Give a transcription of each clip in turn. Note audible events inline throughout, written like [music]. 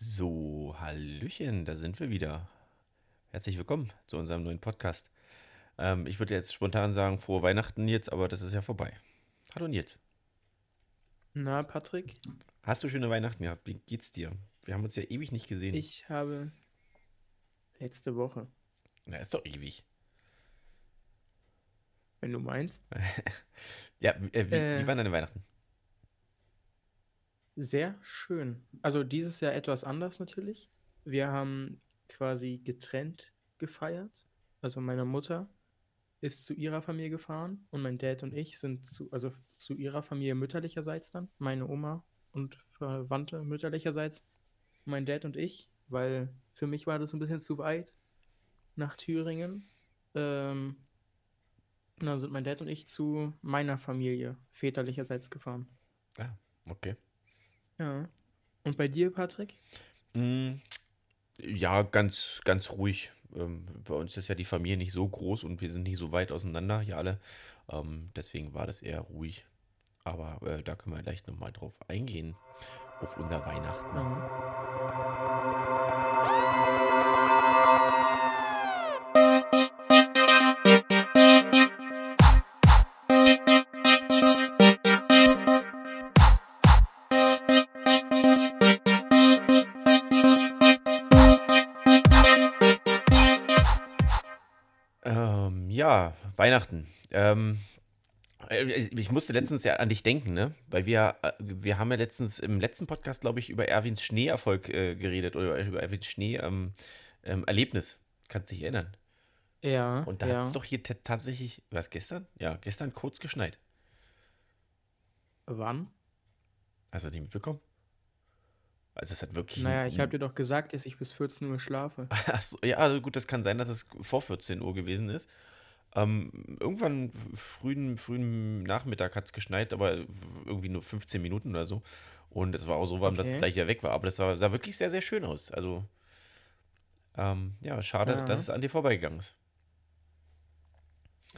So, Hallöchen, da sind wir wieder. Herzlich willkommen zu unserem neuen Podcast. Ähm, ich würde jetzt spontan sagen, frohe Weihnachten Nils, aber das ist ja vorbei. Hallo Nils. Na, Patrick, Hast du schöne Weihnachten gehabt? Wie geht's dir? Wir haben uns ja ewig nicht gesehen. ich habe letzte Woche, Na, ist doch ewig. wenn du meinst, [laughs] Ja, äh, wie, Äh. wie waren deine Weihnachten? Sehr schön. Also dieses Jahr etwas anders natürlich. Wir haben quasi getrennt gefeiert. Also meine Mutter ist zu ihrer Familie gefahren und mein Dad und ich sind zu, also zu ihrer Familie mütterlicherseits dann, meine Oma und Verwandte mütterlicherseits, mein Dad und ich, weil für mich war das ein bisschen zu weit nach Thüringen. Ähm, und dann sind mein Dad und ich zu meiner Familie väterlicherseits gefahren. Ah, okay. Ja. Und bei dir, Patrick? Mm, ja, ganz, ganz ruhig. Ähm, bei uns ist ja die Familie nicht so groß und wir sind nicht so weit auseinander hier alle. Ähm, deswegen war das eher ruhig. Aber äh, da können wir gleich nochmal drauf eingehen. Auf unser Weihnachten. Ja. Weihnachten. Ähm, äh, ich musste letztens ja an dich denken, ne? Weil wir, äh, wir haben ja letztens im letzten Podcast, glaube ich, über Erwins Schneeerfolg äh, geredet oder über Erwins Schnee ähm, ähm, Erlebnis. Kannst dich erinnern? Ja, Und da ja. hat es doch hier tatsächlich, was gestern? Ja, gestern kurz geschneit. Wann? Hast du das nicht mitbekommen? Also es hat wirklich. Naja, ich habe dir doch gesagt, dass ich bis 14 Uhr schlafe. [laughs] Ach so, ja, also gut, das kann sein, dass es vor 14 Uhr gewesen ist. Ähm, irgendwann frühen, frühen Nachmittag hat es geschneit, aber irgendwie nur 15 Minuten oder so. Und es war auch so warm, dass es Okay. gleich wieder weg war. Aber das sah, sah wirklich sehr, sehr schön aus. Also, ähm, ja, schade, Ja. dass es an dir vorbeigegangen ist.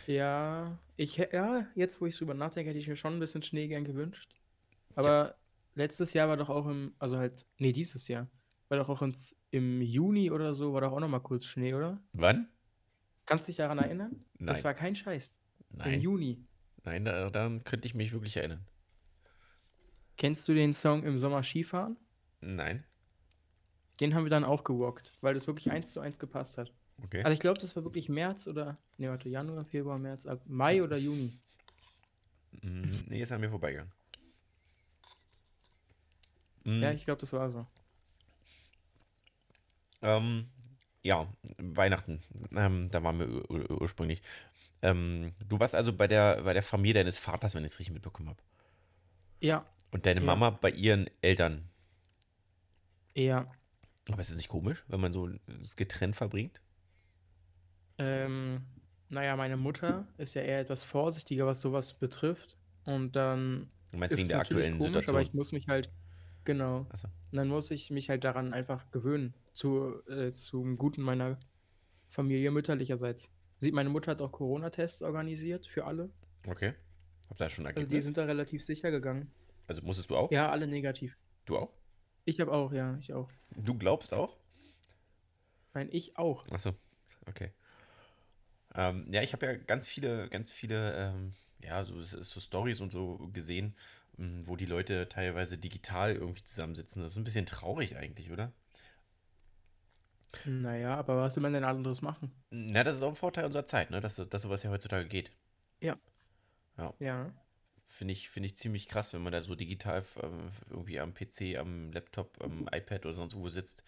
Ja, ich, ja, jetzt wo ich drüber nachdenke, hätte ich mir schon ein bisschen Schnee gern gewünscht. Aber letztes Jahr war doch auch im, also halt, nee, dieses Jahr, war doch auch ins, im Juni oder so, war doch auch noch mal kurz Schnee, oder? Wann? Kannst du dich daran erinnern? Nein. Das war kein Scheiß. Im Nein, Juni. nein, da- daran könnte ich mich wirklich erinnern. Kennst du den Song Im Sommer Skifahren? Nein. Den haben wir dann auch gewalkt, weil das wirklich eins zu eins gepasst hat. Okay. Also ich glaube, das war wirklich März oder, nee, warte, Januar, Februar, März, ab Mai oder Juni. Mm, nee, ist an mir vorbeigegangen. Ja, ich glaube, das war so. Ähm, ja, Weihnachten. Ähm, da waren wir ur ur ursprünglich. Ähm, du warst also bei der, bei der Familie deines Vaters, wenn ich es richtig mitbekommen habe. Ja, Und deine Ja. Mama bei ihren Eltern. ja. Aber ist es nicht komisch, wenn man so getrennt verbringt? Ähm, naja, meine Mutter ist ja eher etwas vorsichtiger, was sowas betrifft. Und dann Du meinst ist wegen der aktuellen komisch, aber Situation? ich muss mich halt, genau, und dann muss ich mich halt daran einfach gewöhnen, zu, äh, zum Guten meiner Familie mütterlicherseits. Sieht, meine Mutter hat auch Corona-Tests organisiert für alle. Okay. Habt ihr schon ein Also die Ergebnis? sind da relativ sicher gegangen. Also musstest du auch? Ja, alle negativ. Du auch? Ich habe auch, ja, ich auch. Du glaubst auch? Nein, ich auch. Achso, okay. Ähm, ja, ich habe ja ganz viele, ganz viele, ähm, ja, so, so Stories und so gesehen, m, wo die Leute teilweise digital irgendwie zusammensitzen. Das ist ein bisschen traurig eigentlich, oder? Naja, aber was will man denn anderes machen? Na, das ist auch ein Vorteil unserer Zeit, ne? Dass, dass sowas ja heutzutage geht. Ja. Finde ich, finde ich ziemlich krass, wenn man da so digital ähm, irgendwie am PC, am Laptop, am iPad oder sonst wo sitzt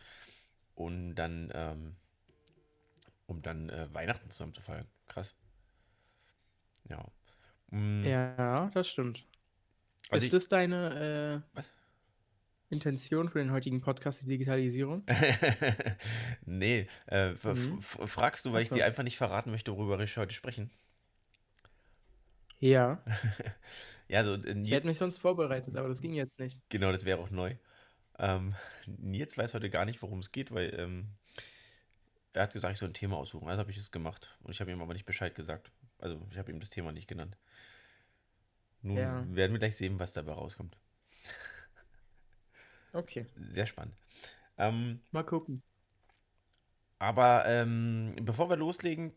und dann, ähm, um dann äh, Weihnachten zusammen zu feiern. Krass. Ja. Mm, Ja, das stimmt. Also ist das deine äh, Was? Intention für den heutigen Podcast, die Digitalisierung? [laughs] nee, äh, Mhm. fragst du, weil ich so. dir einfach nicht verraten möchte, worüber wir heute sprechen? Ja. [laughs] Ja, also äh, Ich hätte Nils, mich sonst vorbereitet, aber das ging jetzt nicht. genau, das wäre auch neu. Ähm, [laughs] Nils weiß heute gar nicht, worum es geht, weil ähm, er hat gesagt, ich soll ein Thema aussuchen. Also habe ich es gemacht. Und ich habe ihm aber nicht Bescheid gesagt. Also ich habe ihm das Thema nicht genannt. Nun Ja. werden wir gleich sehen, was dabei rauskommt. Okay. Sehr spannend. Ähm, Mal gucken. aber ähm, bevor wir loslegen,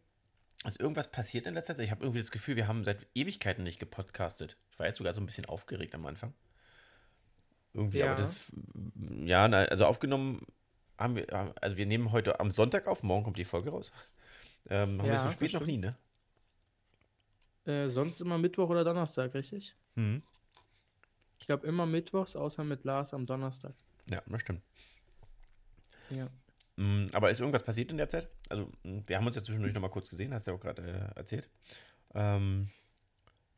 ist irgendwas passiert in letzter Zeit? Ich habe irgendwie das Gefühl, wir haben seit Ewigkeiten nicht gepodcastet. Ich war jetzt sogar so ein bisschen aufgeregt am Anfang. Irgendwie, aber Ja. das, ja, also aufgenommen haben wir, also wir nehmen heute am Sonntag auf, morgen kommt die Folge raus. Ähm, haben wir Ja, so das spät noch nie, ne? Äh, sonst immer Mittwoch oder Donnerstag, richtig? Mhm. Ich glaube immer Mittwochs, außer mit Lars am Donnerstag. Ja, das stimmt. Ja. Mm, Aber ist irgendwas passiert in der Zeit? Also, mm, wir haben uns ja zwischendurch noch mal kurz gesehen, hast du ja auch gerade äh, erzählt. Ähm,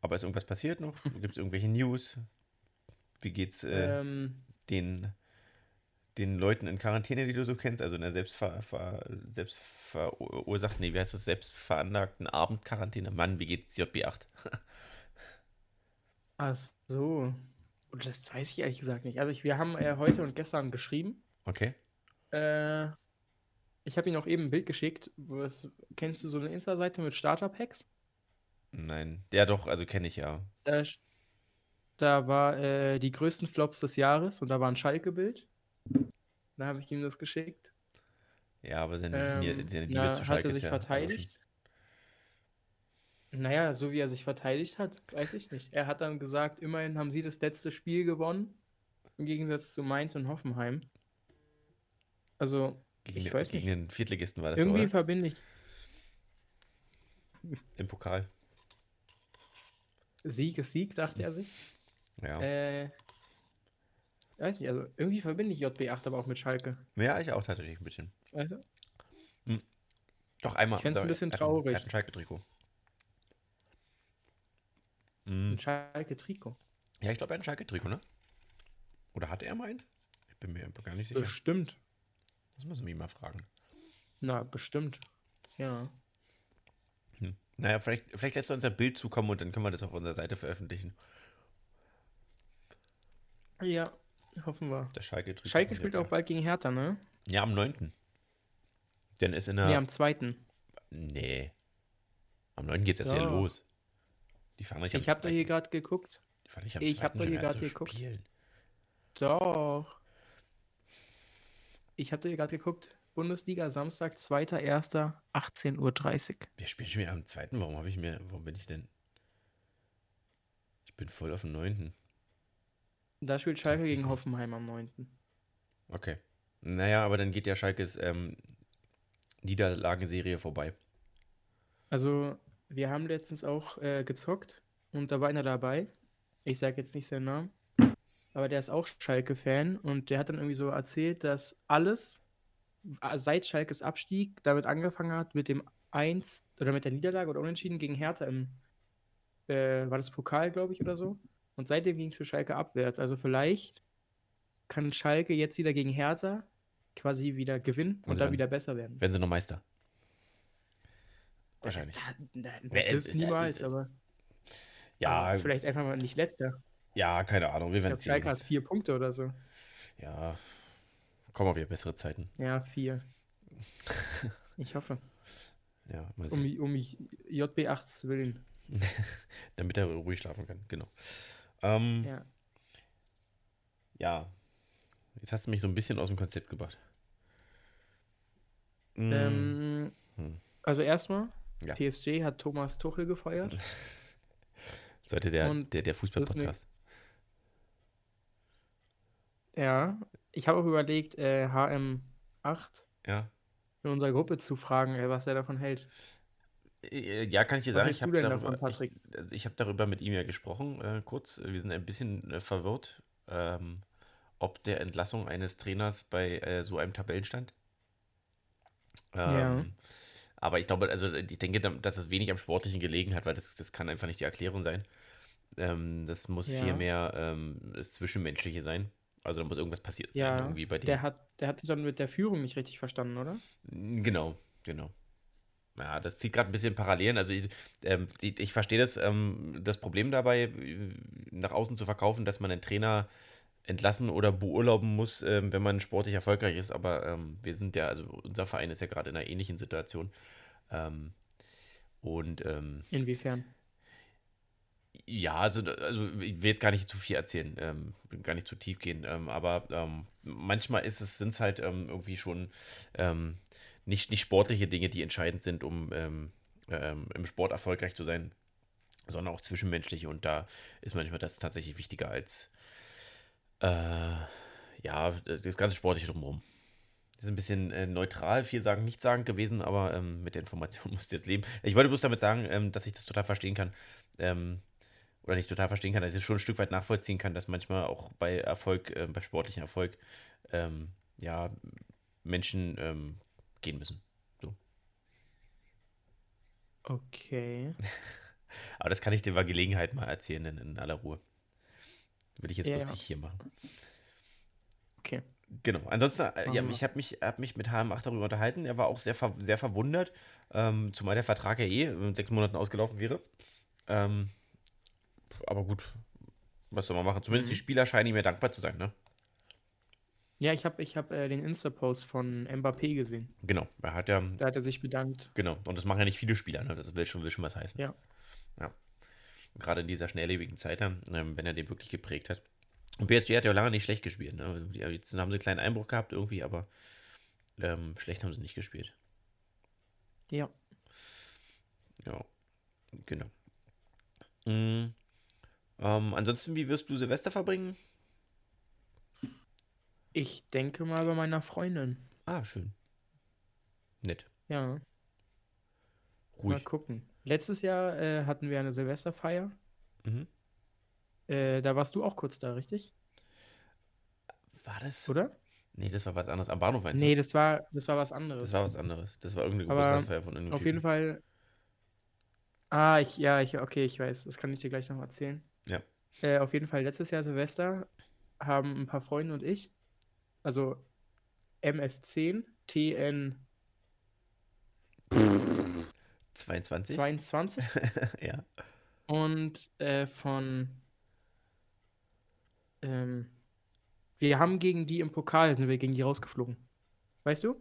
aber ist irgendwas passiert noch? [laughs] Gibt es irgendwelche News? Wie geht's äh, Ähm, den, den Leuten in Quarantäne, die du so kennst? Also in der selbstver, ver, selbstverursachten, nee, wie heißt das? Selbstveranlagten Abendquarantäne? Mann, wie geht's JB8? [laughs] ach so. Und das weiß ich ehrlich gesagt nicht. Also ich, wir haben äh, heute und gestern geschrieben. Okay. Äh, ich habe ihm auch eben ein Bild geschickt. Was, kennst du so eine Insta-Seite mit Starter-Packs? Nein. Ja, doch, also kenne ich ja. Da, da war äh, die größten Flops des Jahres und da war ein Schalke-Bild. Da habe ich ihm das geschickt. Ja, aber seine Ähm, Linie, seine Liebe zu hat Schalke er ist sich ja verteidigt. Naja, so wie er sich verteidigt hat, weiß ich nicht. Er hat dann gesagt, immerhin haben sie das letzte Spiel gewonnen. Im Gegensatz zu Mainz und Hoffenheim. Also, Gegen, ich den- weiß gegen nicht. den Viertligisten war das Irgendwie doch, verbinde ich Im Pokal. Sieg ist Sieg, dachte er sich. Ja. Äh, weiß nicht, also irgendwie verbinde ich JB8 aber auch mit Schalke. Ja, ich auch tatsächlich ein bisschen. Weißt du? Doch einmal. Ich fänd's ein da- bisschen hat Er traurig. hat ein Schalke-Trikot. Mhm. Ein Schalke-Trikot. Ja, ich glaube, er hat ein Schalke-Trikot, ne? Oder hat er mal eins? Ich bin mir gar nicht sicher. Bestimmt. Das müssen wir ihn mal fragen. Na, bestimmt. Ja. Hm. Naja, vielleicht, vielleicht lässt er uns ein Bild zukommen und dann können wir das auf unserer Seite veröffentlichen. Ja, hoffen wir. Schalke-Trikot. Schalke von spielt der- auch bald gegen Hertha, ne? Ja, am 9. Denn ist in der. Nee, am 2. nee. Am 9. geht's erst wieder Doch. los. Die fahren nicht Ich habe da hier 2.. gerade geguckt. Die fahren nicht am ich hab 2. da hier zu geguckt. spielen. Doch. Ich habe da hier gerade geguckt. Bundesliga Samstag, 2.1., 18.30 Uhr. Wir spielen schon wieder am 2. Warum habe ich mir. Warum bin ich denn. Ich bin voll auf dem 9. Da spielt Schalke gegen. Hoffenheim am 9. Okay. Naja, aber dann geht ja Schalkes ähm, Niederlagenserie vorbei. Also, wir haben letztens auch äh, gezockt und da war einer dabei. Ich sage jetzt nicht seinen Namen, aber der ist auch Schalke-Fan und der hat dann irgendwie so erzählt, dass alles seit Schalkes Abstieg damit angefangen hat mit dem 1 oder mit der Niederlage oder Unentschieden gegen Hertha im, äh, war das Pokal, glaube ich, oder so. Und seitdem ging es für Schalke abwärts. Also vielleicht kann Schalke jetzt wieder gegen Hertha quasi wieder gewinnen und Also dann dann- wieder besser werden. Werden sie noch Meister? Wahrscheinlich. Ja, das ist- niemals, aber Ja, vielleicht einfach mal nicht letzter. ja, keine Ahnung. Wir werden sehen. hat vier Punkte oder so. Ja. Kommen wieder bessere Zeiten. Ja, vier. [laughs] Ich hoffe. Ja, mal Um, sehen. um JB8 willen. [laughs] Damit er ruhig schlafen kann. Genau. Ähm, ja. Ja. Jetzt hast du mich so ein bisschen aus dem Konzept gebracht. Ähm, Hm. also erstmal, Ja. PSG hat Thomas Tuchel gefeuert. [laughs] so hätte der, und der, der Fußball-Podcast. Ja. Ich habe auch überlegt, äh, HM8 Ja. in unserer Gruppe zu fragen, äh, was er davon hält. Äh, Ja, kann ich dir Was sagen, ich habe darüber, davon, ich, also ich habe darüber mit ihm ja gesprochen, äh, kurz. Wir sind ein bisschen äh, verwirrt, ähm, ob der Entlassung eines Trainers bei äh, so einem Tabellenstand. Ja. Aber ich glaube, also ich denke, da- dass es wenig am Sportlichen gelegen hat, weil das, das kann einfach nicht die Erklärung sein. Ähm, das muss Ja. viel mehr ähm, das Zwischenmenschliche sein. Also da muss irgendwas passiert sein, Ja, irgendwie bei dem. der hat, der hat dann mit der Führung nicht richtig verstanden, oder? Genau, genau. Ja, das zieht gerade ein bisschen Parallelen. Also ich, ähm, die, ich verstehe das, ähm, das Problem dabei, äh, nach außen zu verkaufen, dass man einen Trainer entlassen oder beurlauben muss, ähm, wenn man sportlich erfolgreich ist. Aber ähm, wir sind ja, also unser Verein ist ja gerade in einer ähnlichen Situation. Ähm, und ähm, Inwiefern? Ja, also, also ich will jetzt gar nicht zu viel erzählen, ähm, gar nicht zu tief gehen, ähm, aber manchmal ist es, sind es halt irgendwie schon nicht, nicht sportliche Dinge, die entscheidend sind, um im Sport erfolgreich zu sein, sondern auch zwischenmenschliche und da ist manchmal das tatsächlich wichtiger als äh, ja, das ganze Sportliche drumherum. Das ist ein bisschen äh, neutral, viel sagen, nicht sagen gewesen, aber ähm, mit der Information [laughs] musst du jetzt leben. Ich wollte bloß damit sagen, ähm, dass ich das total verstehen kann. Ähm, oder nicht total verstehen kann, dass ich es schon ein Stück weit nachvollziehen kann, dass manchmal auch bei Erfolg, äh, bei sportlichem Erfolg, ähm, ja, Menschen ähm, gehen müssen. So. Okay. [laughs] aber das kann ich dir bei Gelegenheit mal erzählen in, in aller Ruhe. Will ich jetzt Ja, bloß ja. nicht hier machen. Okay. Genau. Ansonsten, äh, ja, wir. ich habe mich, hab mich mit HM8 darüber unterhalten. Er war auch sehr, ver sehr verwundert, ähm, zumal der Vertrag ja eh in sechs Monaten ausgelaufen wäre. Ähm, aber gut, was soll man machen? Zumindest Mhm. die Spieler scheinen ihm ja dankbar zu sein, ne? Ja, ich habe ich hab, äh, den Insta-Post von Mbappé gesehen. Genau. Er hat ja, Da hat er sich bedankt. genau. Und das machen ja nicht viele Spieler, ne? Das will schon, will schon was heißen. Ja. Ja. Gerade in dieser schnelllebigen Zeit, ähm, wenn er den wirklich geprägt hat. Und PSG hat ja auch lange nicht schlecht gespielt, ne? Also die- Jetzt haben sie einen kleinen Einbruch gehabt irgendwie, aber ähm, schlecht haben sie nicht gespielt. Ja. Ja, genau. Mm, ähm, ansonsten, wie wirst du Silvester verbringen? Ich denke mal bei meiner Freundin. Ah, schön. Nett. Ja, mal Ruhig. gucken. Letztes Jahr äh, hatten wir eine Silvesterfeier. Mhm. Äh, da warst du auch kurz da, richtig? War das? Oder? Nee, das war was anderes. Am Bahnhof meinst Nee, das war, das war was anderes. Das war was anderes. Das war irgendeine Geburtstagsfeier von irgendeinem Auf jeden Typen. Fall. Ah, ich, ja, ich, okay, ich weiß. Das kann ich dir gleich noch erzählen. Ja. Äh, auf jeden Fall, letztes Jahr Silvester haben ein paar Freunde und ich, also MS10, TN 22? 22 [laughs] ja. und äh, von. Ähm, wir haben gegen die im Pokal, sind wir gegen die rausgeflogen. Weißt du,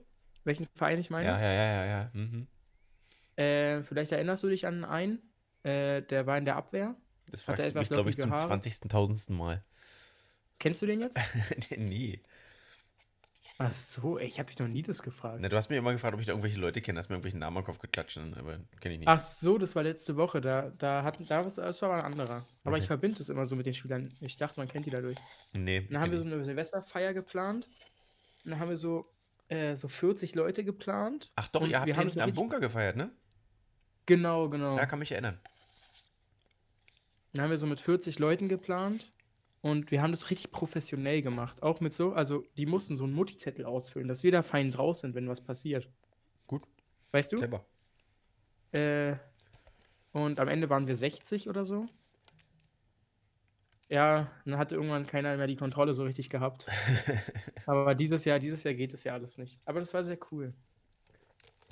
welchen Verein ich meine? Ja, ja, ja, ja, ja. Mhm. Äh, vielleicht erinnerst du dich an einen, äh, der war in der Abwehr. Das fragst du mich, glaube ich, zum Haare? 20.000. Mal. Kennst du den jetzt? [laughs] nee. Ach so, ey, ich habe dich noch nie das gefragt. Na, du hast mir immer gefragt, ob ich da irgendwelche Leute kenne. Hast mir irgendwelchen Namen am Kopf geklatscht, aber kenne ich nicht. Ach so, das war letzte Woche. Da, da hat, da was, das war ein anderer. Aber ich Okay. verbinde es immer so mit den Spielern. Ich dachte, man kennt die dadurch. nee. Dann haben wir ich so eine Silvesterfeier geplant. Und dann haben wir so, äh, so 40 Leute geplant. Ach doch, und ihr habt wir haben so am Bunker gefeiert, ne? Genau, genau. Ja, kann mich erinnern. Dann haben wir so mit 40 Leuten geplant. Und wir haben das richtig professionell gemacht. Auch mit so, also die mussten so einen Mutti-Zettel ausfüllen, dass wir da fein raus sind, wenn was passiert. Gut. Weißt du? Clever. Äh, und am Ende waren wir 60 oder so. Ja, dann hatte irgendwann keiner mehr die Kontrolle so richtig gehabt. [laughs] Aber dieses Jahr, dieses Jahr geht es ja alles nicht. Aber das war sehr cool.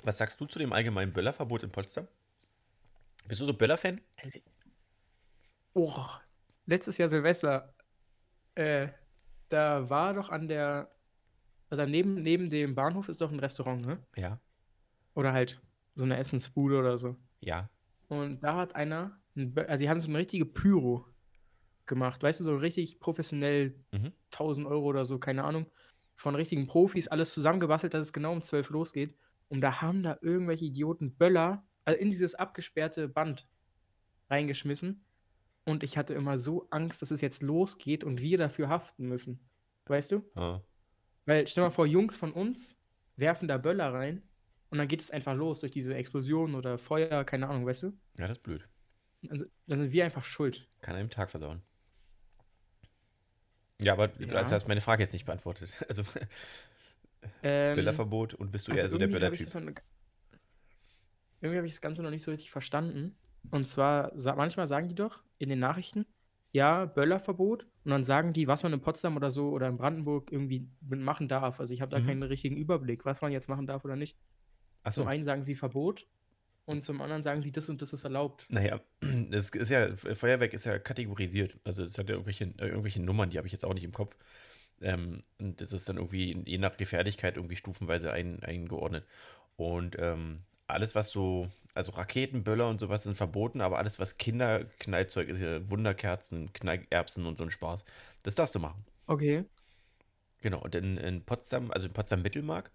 Was sagst du zu dem allgemeinen Böllerverbot in Potsdam? Bist du so Böller-Fan? Oh, letztes Jahr Silvester, äh, da war doch an der, also neben, neben dem Bahnhof ist doch ein Restaurant, ne? Ja. Oder halt so eine Essensbude oder so. Ja. Und da hat einer, also die haben so eine richtige Pyro gemacht, weißt du, so richtig professionell, Mhm. 1000 Euro oder so, keine Ahnung, von richtigen Profis, alles zusammengebastelt, dass es genau um 12 losgeht. Und da haben da irgendwelche Idioten Böller also in dieses abgesperrte Band reingeschmissen. Und ich hatte immer so Angst, dass es jetzt losgeht und wir dafür haften müssen. Weißt du? Ah. Weil, stell mal vor, Jungs von uns werfen da Böller rein und dann geht es einfach los durch diese Explosion oder Feuer, keine Ahnung, weißt du? Ja, das ist blöd. Dann dann sind wir einfach schuld. Kann einem Tag versauen. Ja, aber du Ja. hast hast meine Frage jetzt nicht beantwortet. [laughs] Also Ähm, Böllerverbot und bist du also eher so der Böllertyp? Irgendwie habe ich das Ganze noch nicht so richtig verstanden. Und zwar, manchmal sagen die doch in den Nachrichten, ja, Böllerverbot. Und dann sagen die, was man in Potsdam oder so oder in Brandenburg irgendwie machen darf. Also ich habe da Mhm. keinen richtigen Überblick, was man jetzt machen darf oder nicht. Achso. Zum einen sagen sie Verbot und zum anderen sagen sie, das und das ist erlaubt. Naja, [clears throat] das ist ja, Feuerwerk ist ja kategorisiert. Also es hat ja irgendwelche, äh, irgendwelche Nummern, die habe ich jetzt auch nicht im Kopf. Ähm, und das ist dann irgendwie je nach Gefährlichkeit irgendwie stufenweise ein, eingeordnet. Und ähm, alles, was so, also Raketen, Böller und sowas sind verboten, aber alles, was Kinderknallzeug ist, Wunderkerzen, Knallerbsen und so ein Spaß, das darfst du machen. Okay. Genau, und in, in Potsdam, also in Potsdam-Mittelmark,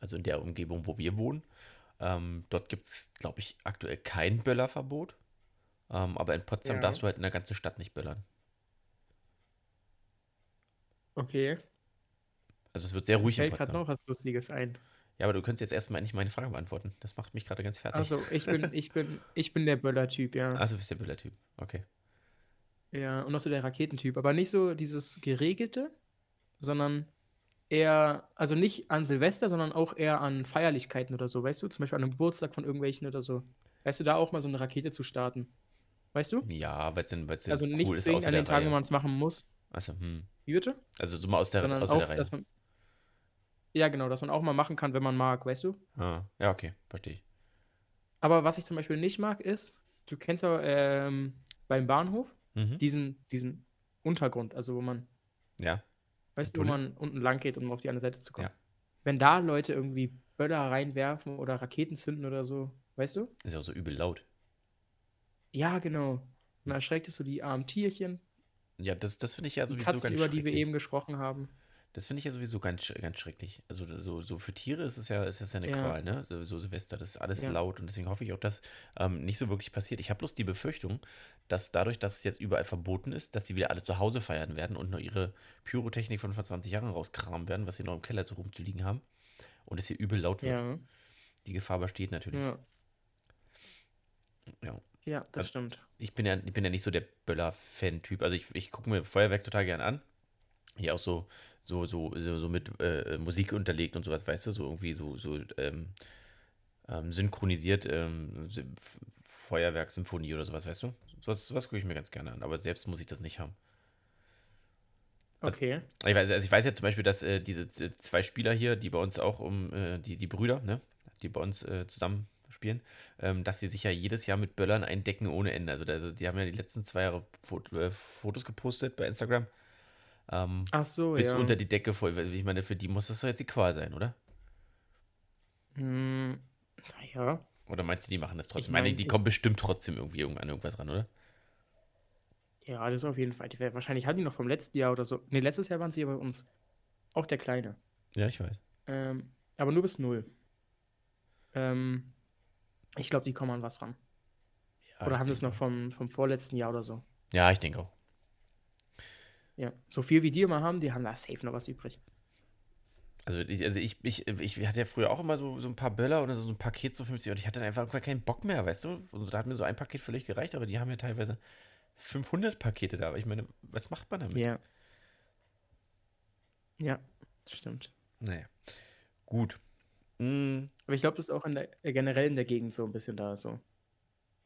also in der Umgebung, wo wir wohnen, ähm, dort gibt es, glaube ich, aktuell kein Böllerverbot. Ähm, aber in Potsdam Ja. darfst du halt in der ganzen Stadt nicht böllern. Okay. Also es wird sehr ruhig in Fällt gerade Potsdam. noch was Lustiges ein. Ja, aber du könntest jetzt erstmal nicht meine Frage beantworten. Das macht mich gerade ganz fertig. Also ich bin, ich bin, ich bin der Böller-Typ, ja. Also, du bist der Böller-Typ. Okay. Ja, und auch so der Raketentyp. Aber nicht so dieses Geregelte, sondern eher, also nicht an Silvester, sondern auch eher an Feierlichkeiten oder so, weißt du? Zum Beispiel an einem Geburtstag von irgendwelchen oder so. Weißt du, da auch mal so eine Rakete zu starten. Weißt du? Ja, weil es denn, weil's denn Also cool nicht ist außer an den Tagen, wo man es machen muss. Achso, hm. Wie bitte? Also so mal aus der, Sondern außer der auch, Reihe. man. Ja, genau, dass man auch mal machen kann, wenn man mag, weißt du? Ah, ja, okay, verstehe ich. Aber was ich zum Beispiel nicht mag, ist, du kennst ja ähm, beim Bahnhof Mhm. diesen, diesen Untergrund, also wo man, Ja, weißt du, wo man unten lang geht, um auf die andere Seite zu kommen. Ja. Wenn da Leute irgendwie Böller reinwerfen oder Raketen zünden oder so, weißt du? ist ja auch so übel laut. Ja, genau. Dann Das- erschreckt es so die armen Tierchen, Ja, das, das finde ich ja die sowieso Katzen, ganz über die wir eben gesprochen haben. Das finde ich ja sowieso ganz, ganz schrecklich. Also so, so für Tiere ist es ja, ist das ja eine Ja. Qual, ne? So, so Silvester, das ist alles Ja. laut und deswegen hoffe ich auch, dass ähm, nicht so wirklich passiert. Ich habe bloß die Befürchtung, dass dadurch, dass es jetzt überall verboten ist, dass die wieder alle zu Hause feiern werden und noch ihre Pyrotechnik von vor 20 Jahren rauskramen werden, was sie noch im Keller so rumzuliegen haben und es hier übel laut wird. Ja, Die Gefahr besteht natürlich. ja, Ja. ja, das Also- stimmt. Ich bin ja, ich bin ja nicht so der Böller-Fan-Typ. Also ich, ich gucke mir Feuerwerk total gern an. Hier auch so, so, so, so, so mit äh, Musik unterlegt und sowas, weißt du, so irgendwie so, so ähm, ähm, synchronisiert ähm, Sy- F- Feuerwerk-Symphonie oder sowas, weißt du? Sowas, sowas gucke ich mir ganz gerne an, aber selbst muss ich das nicht haben. Also- Okay. Ich weiß, also ich weiß ja zum Beispiel, dass äh, diese zwei Spieler hier, die bei uns auch um, äh, die, die Brüder, ne, die bei uns äh, zusammen spielen, ähm, dass sie sich ja jedes Jahr mit Böllern eindecken ohne Ende. Also, also die haben ja die letzten zwei Jahre Fot äh, Fotos gepostet bei Instagram. Ähm, Ach so, bis ja. unter die Decke voll. Ich meine, für die muss das doch jetzt die Qual sein, oder? Hm, naja. Oder meinst du, die machen das trotzdem? Ich meine, mein, die ich- kommen bestimmt trotzdem irgendwie irgend- an irgendwas ran, oder? Ja, das auf jeden Fall. Die, wahrscheinlich hatten die noch vom letzten Jahr oder so. Ne, letztes Jahr waren sie ja bei uns. Auch der Kleine. Ja, ich weiß. Ähm, aber nur bis null. Ähm, ich glaube, die kommen an was ran. Ja, oder haben das noch vom, vom vorletzten Jahr oder so. Ja, ich denke auch. Ja. So viel wie die immer haben, die haben da safe noch was übrig. Also ich, also ich, ich, ich hatte ja früher auch immer so, so ein paar Böller oder so ein Paket so 50 und ich hatte dann einfach keinen Bock mehr, weißt du? Und da hat mir so ein Paket völlig gereicht, aber die haben ja teilweise 500 Pakete da. Aber ich meine, was macht man damit? Ja. Ja, stimmt. Naja, gut. Mm, Aber ich glaube, das ist auch in der, äh, generell in der Gegend so ein bisschen da, so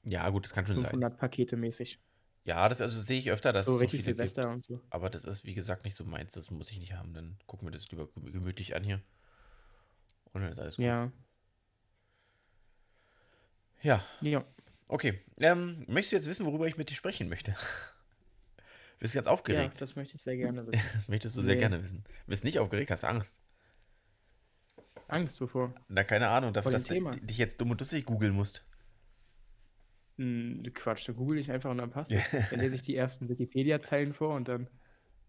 ja, gut, das kann schon sein. 500 Pakete mäßig. Ja, das also sehe ich öfter, dass So es so richtig viele gibt. Silvester und so. Aber das ist, wie gesagt, nicht so meins. Das muss ich nicht haben. Dann gucken wir das lieber gemü- gemütlich an hier. Und dann ist alles gut. Ja. Ja, Ja. okay. Ähm, möchtest du jetzt wissen, worüber ich mit dir sprechen möchte? [laughs] Bist ganz Ja, aufgeregt. das möchte ich sehr gerne [laughs] wissen. Das möchtest du sehr Nee. gerne wissen. Bist nicht aufgeregt, hast Angst. Angst bevor. Na, keine Ahnung, dafür, dass du dich jetzt dumm und lustig googeln musst. Quatsch, da google ich einfach und dann passt es. [laughs] Dann lese ich die ersten Wikipedia-Zeilen vor und dann.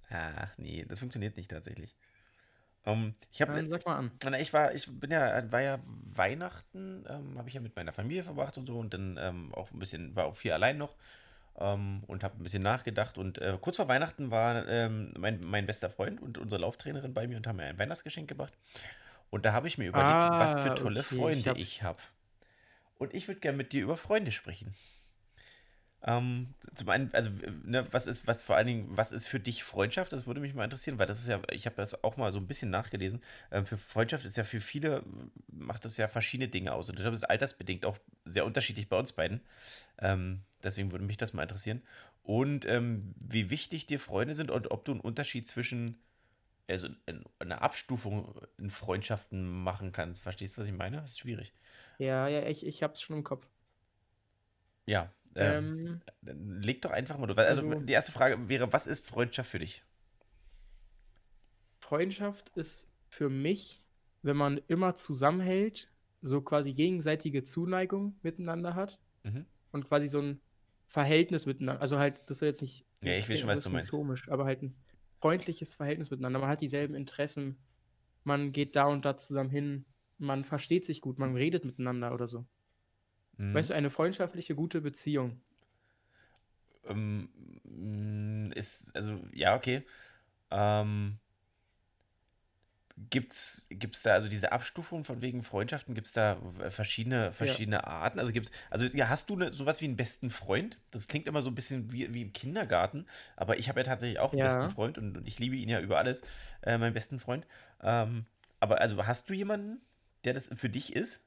Ach, nee, das funktioniert nicht tatsächlich. Ähm, ich habe Dann sag mal an. Ich war, ich bin ja, war ja Weihnachten, ähm, habe ich ja mit meiner Familie verbracht und so und dann ähm, auch ein bisschen, war auch viel allein noch ähm, und habe ein bisschen nachgedacht und äh, kurz vor Weihnachten war ähm, mein, mein bester Freund und unsere Lauftrainerin bei mir und haben mir ein Weihnachtsgeschenk gebracht und da habe ich mir überlegt, was für Ah, tolle okay, ich Freunde hab- ich habe. Und ich würde gerne mit dir über Freunde sprechen. Ähm, zum einen, also, ne, was ist, was vor allen Dingen, was ist für dich Freundschaft? Das würde mich mal interessieren, weil das ist ja, ich habe das auch mal so ein bisschen nachgelesen. Ähm, für Freundschaft ist ja für viele, macht das ja verschiedene Dinge aus. Und ich glaube, das ist altersbedingt auch sehr unterschiedlich bei uns beiden. Ähm, deswegen würde mich das mal interessieren. Und ähm, wie wichtig dir Freunde sind und ob du einen Unterschied zwischen, also in- eine Abstufung in Freundschaften machen kannst. Verstehst du, was ich meine? Das ist schwierig. Ja, ja, ich, ich hab's schon im Kopf. Ja. Ähm, Ähm, leg doch einfach mal durch. Also, Also- die erste Frage wäre, was ist Freundschaft für dich? Freundschaft ist für mich, wenn man immer zusammenhält, so quasi gegenseitige Zuneigung miteinander hat Mhm. und quasi so ein Verhältnis miteinander. Also halt, das soll jetzt nicht. Ja, ich weiß schon, was du ist meinst. Komisch, aber halt ein freundliches Verhältnis miteinander. Man hat dieselben Interessen, man geht da und da zusammen hin, man versteht sich gut, man redet miteinander oder so. Mhm. Weißt du, eine freundschaftliche, gute Beziehung. Ähm, ist, also, ja, okay. Ähm, gibt's, gibt's da also diese Abstufung von wegen Freundschaften, gibt's da verschiedene, verschiedene Arten? Also gibt's, also ja, hast du ne, sowas wie einen besten Freund? Das klingt immer so ein bisschen wie, wie im Kindergarten, aber ich habe ja tatsächlich auch einen Ja. besten Freund und, und ich liebe ihn ja über alles, äh, meinen besten Freund. Ähm, aber also hast du jemanden, der das für dich ist?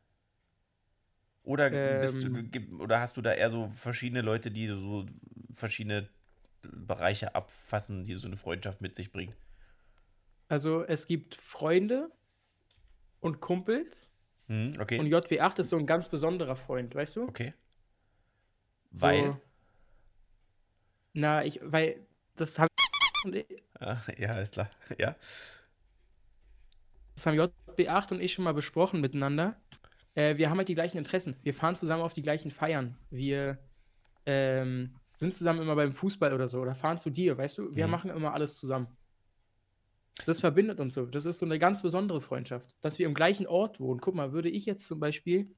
Oder du, Ähm. gib- oder hast du da eher so verschiedene Leute, die so, so verschiedene Bereiche abfassen, die so eine Freundschaft mit sich bringt? Also es gibt Freunde und Kumpels Hm, okay. und JW8 ist so ein ganz besonderer Freund, weißt du? okay. So, Weil? Na, ich, weil das haben, Ah, ja, ist klar. Ja. Das haben JB8 und ich schon mal besprochen miteinander. Äh, wir haben halt die gleichen Interessen. Wir fahren zusammen auf die gleichen Feiern. Wir ähm, sind zusammen immer beim Fußball oder so oder fahren zu dir, weißt du? Wir Mhm. machen immer alles zusammen. Das verbindet uns so. Das ist so eine ganz besondere Freundschaft, dass wir im gleichen Ort wohnen. Guck mal, würde ich jetzt zum Beispiel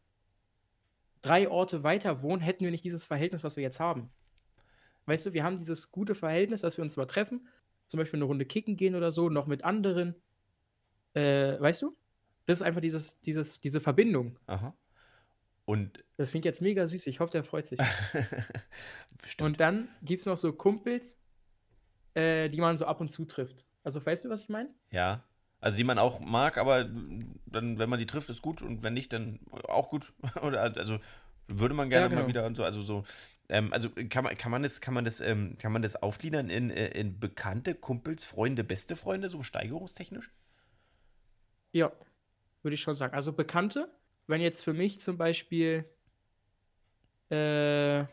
drei Orte weiter wohnen, hätten wir nicht dieses Verhältnis, was wir jetzt haben. Weißt du, wir haben dieses gute Verhältnis, dass wir uns mal treffen, zum Beispiel eine Runde kicken gehen oder so, noch mit anderen. Äh, weißt du? Das ist einfach dieses, dieses, diese Verbindung. Aha. Und Das klingt jetzt mega süß. Ich hoffe, der freut sich. [laughs] Und dann gibt es noch so Kumpels, äh, die man so ab und zu trifft. Also, weißt du, was ich meine? ja. Also die man auch mag, aber dann, wenn man die trifft, ist gut und wenn nicht, dann auch gut. [laughs] Oder also würde man gerne Ja, mal genau. wieder und so. Also so. Ähm, also kann man, kann man das, kann man das, ähm, kann man das aufgliedern in, äh, in bekannte Kumpels, Freunde, beste Freunde, so steigerungstechnisch? Ja, würde ich schon sagen. Also, Bekannte, wenn jetzt für mich zum Beispiel, äh,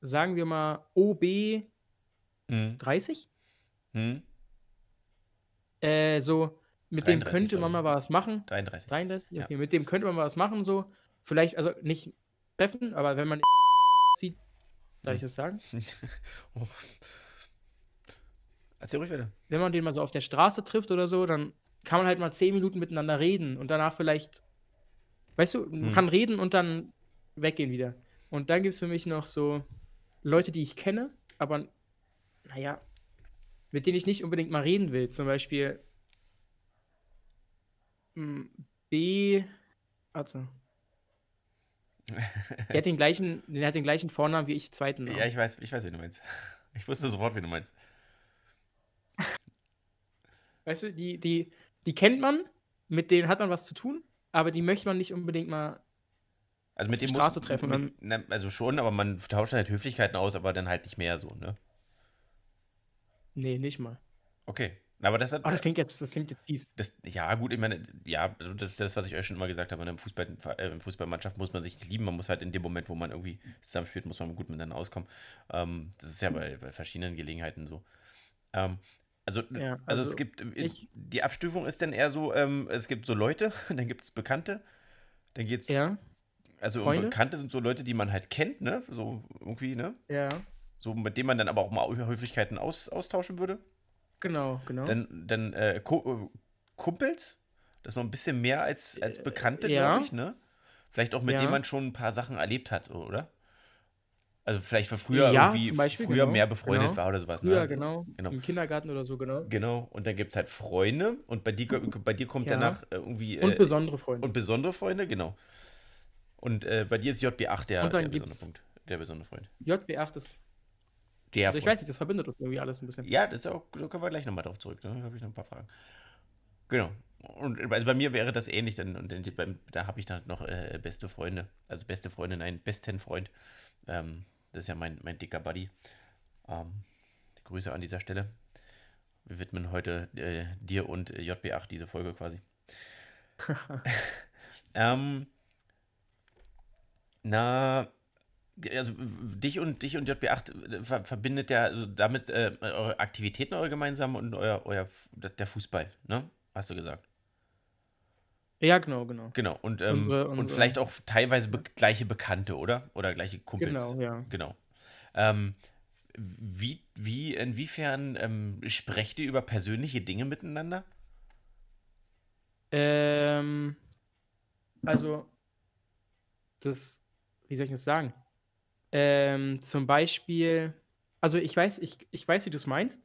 sagen wir mal, OB Mhm. 30, Hm? äh, so, mit dem 33, könnte man mal was machen. 33. 33? Ja. Okay, mit dem könnte man mal was machen, so. Vielleicht, also nicht treffen, aber wenn man [laughs] sieht, darf ich das sagen? [laughs] Oh. Erzähl ruhig weiter. Wenn man den mal so auf der Straße trifft oder so, dann kann man halt mal 10 Minuten miteinander reden und danach vielleicht, weißt du, man Hm. kann reden und dann weggehen wieder. Und dann gibt es für mich noch so Leute, die ich kenne, aber naja, mit denen ich nicht unbedingt mal reden will. Zum Beispiel mm, B. Warte. Der hat den gleichen, der hat den gleichen Vornamen wie ich, zweiten Namen. Ja, ich weiß, ich weiß, wen du meinst. Ich wusste sofort, wen du meinst. Weißt du, die, die, die kennt man, mit denen hat man was zu tun, aber die möchte man nicht unbedingt mal. Also mit dem Straße muss, treffen, Mit, na, also schon, aber man tauscht halt Höflichkeiten aus, aber dann halt nicht mehr so, ne? Nee, nicht mal. Okay. Aber das hat. Oh, das klingt jetzt, das klingt jetzt fies. Das, ja, gut, ich meine, ja, also das ist das, was ich euch schon immer gesagt habe. In der Fußball, äh, Fußballmannschaft muss man sich lieben. Man muss halt in dem Moment, wo man irgendwie zusammenspielt, muss man gut miteinander auskommen. Ähm, das ist ja bei, bei verschiedenen Gelegenheiten so. Ähm, also, Ja, also, es also gibt, äh, ich- die Abstufung ist dann eher so, ähm, es gibt so Leute, [laughs] dann gibt es Bekannte, dann geht's, Ja, also? Bekannte sind so Leute, die man halt kennt, ne, so irgendwie, ne, ja, so mit denen man dann aber auch mal Höflichkeiten aus, austauschen würde. genau, genau. Dann, dann äh, äh, Kumpels, das ist noch ein bisschen mehr als, als Bekannte, Äh, ja. glaube ich, ne? Vielleicht auch mit Ja. denen man schon ein paar Sachen erlebt hat, oder? Also vielleicht war früher Ja, irgendwie Beispiel, früher genau, mehr befreundet genau. war oder sowas, Früher, ne? genau, Genau. Im Kindergarten oder so, genau. Genau. Und dann gibt es halt Freunde und bei dir, bei dir kommt Ja. danach irgendwie Und äh, besondere Freunde. und besondere Freunde, genau. Und äh, bei dir ist JB8 der, Und dann der besondere Punkt. Der besondere Freund. JB8 ist. Der Also ich Freund. weiß nicht, das verbindet uns irgendwie alles ein bisschen. Ja, das ist auch, da kommen wir gleich nochmal drauf zurück. Ne? Da habe ich noch ein paar Fragen. Genau. Und also bei mir wäre das ähnlich, denn, und denn, beim- da habe ich dann noch äh, beste Freunde. Also beste Freunde, nein, besten Freund. Ähm, das ist ja mein, mein dicker Buddy. Ähm, Grüße an dieser Stelle. Wir widmen heute äh, dir und äh, JB8 diese Folge quasi. [laughs] ähm, na, also dich und dich und JB8 ver verbindet ja also damit äh, eure Aktivitäten, eure gemeinsamen und euer, euer der Fußball, ne? Hast du gesagt. Ja, genau, genau. Genau. Und, ähm, Unsere- und unsere- vielleicht auch teilweise be gleiche Bekannte, oder? Oder gleiche Kumpels. Genau, ja. Genau. Ähm, wie, wie, inwiefern ähm, sprecht ihr über persönliche Dinge miteinander? Ähm, also, das, wie soll ich das sagen? Ähm, zum Beispiel, also ich weiß, ich, ich weiß, wie du es meinst.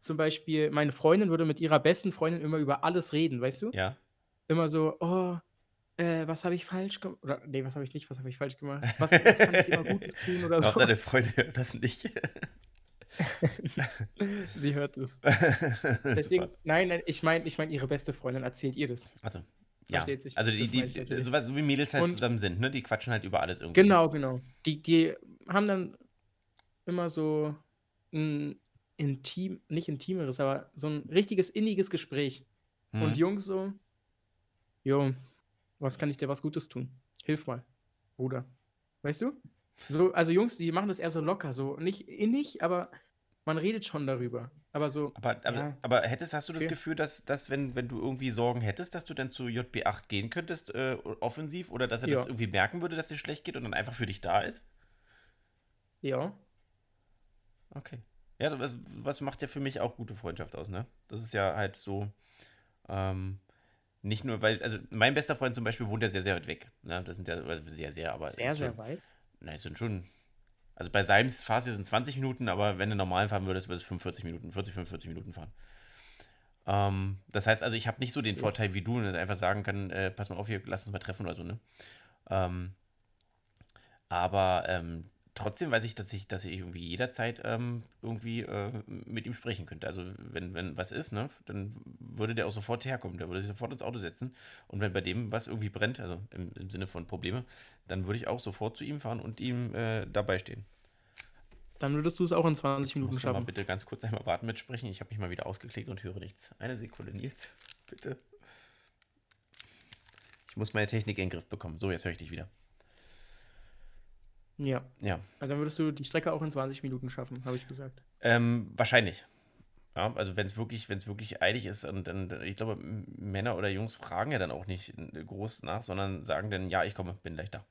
Zum Beispiel, meine Freundin würde mit ihrer besten Freundin immer über alles reden, weißt du? Ja. Immer so, oh, äh, was habe ich falsch gemacht? Oder, nee, was habe ich nicht, was habe ich falsch gemacht? [laughs] Was, was kann ich immer Gutes tun oder Auch so? seine Freunde hört das nicht. [laughs] Sie hört es. [laughs] Deswegen, nein, nein, ich meine, ich meine, ihre beste Freundin erzählt ihr das. Also, ja. Sich. Also die, Das die, so, so wie Mädels halt Und- zusammen sind, ne? Die quatschen halt über alles irgendwie. Genau, genau. Die, die haben dann immer so ein intim, nicht intimeres, aber so ein richtiges inniges Gespräch. Hm. Und Jungs so, jo, was kann ich dir was Gutes tun? Hilf mal, Bruder. Weißt du? So, also Jungs, die machen das eher so locker, so nicht innig, aber man redet schon darüber. Aber so, Aber, aber, Ja. aber hättest, hast du das Okay. Gefühl, dass, dass wenn, wenn du irgendwie Sorgen hättest, dass du dann zu JB8 gehen könntest, äh, offensiv, oder dass er das Ja. irgendwie merken würde, dass dir schlecht geht und dann einfach für dich da ist? ja, Okay. Ja, was, was macht ja für mich auch gute Freundschaft aus, ne? Das ist ja halt so, ähm, nicht nur, weil, also mein bester Freund zum Beispiel wohnt ja sehr, sehr weit weg. Ne? Das sind ja also sehr, sehr, aber sehr, ist sehr schon, weit. Na, es sind schon. Also bei seinem fahrst du sind 20 Minuten, aber wenn du normal fahren würdest, würdest du 45 Minuten, 40, 45 Minuten fahren. Ähm, das heißt also, ich habe nicht so den. Vorteil wie du, dass ich einfach sagen kann, äh, pass mal auf, hier, lass uns mal treffen oder so, ne? Ähm, aber ähm, trotzdem weiß ich, dass ich, dass ich irgendwie jederzeit ähm, irgendwie äh, mit ihm sprechen könnte. Also wenn, wenn was ist, ne, dann würde der auch sofort herkommen, der würde sich sofort ins Auto setzen. Und wenn bei dem was irgendwie brennt, also im, im Sinne von Probleme, dann würde ich auch sofort zu ihm fahren und ihm äh, dabei stehen. Dann würdest du es auch in 20 Jetzt Minuten du mal schaffen. bitte ganz kurz einmal warten mit sprechen. Ich habe mich mal wieder ausgeklickt und höre nichts. Eine Sekunde, Nils. [laughs] Bitte. Ich muss meine Technik in den Griff bekommen. So, jetzt höre ich dich wieder. Ja. Ja. Also dann würdest du die Strecke auch in 20 Minuten schaffen, habe ich gesagt. Ähm, wahrscheinlich. Ja, also wenn es wirklich, wenn es wirklich eilig ist und dann, ich glaube, Männer oder Jungs fragen ja dann auch nicht groß nach, sondern sagen dann, ja, ich komme, bin gleich da.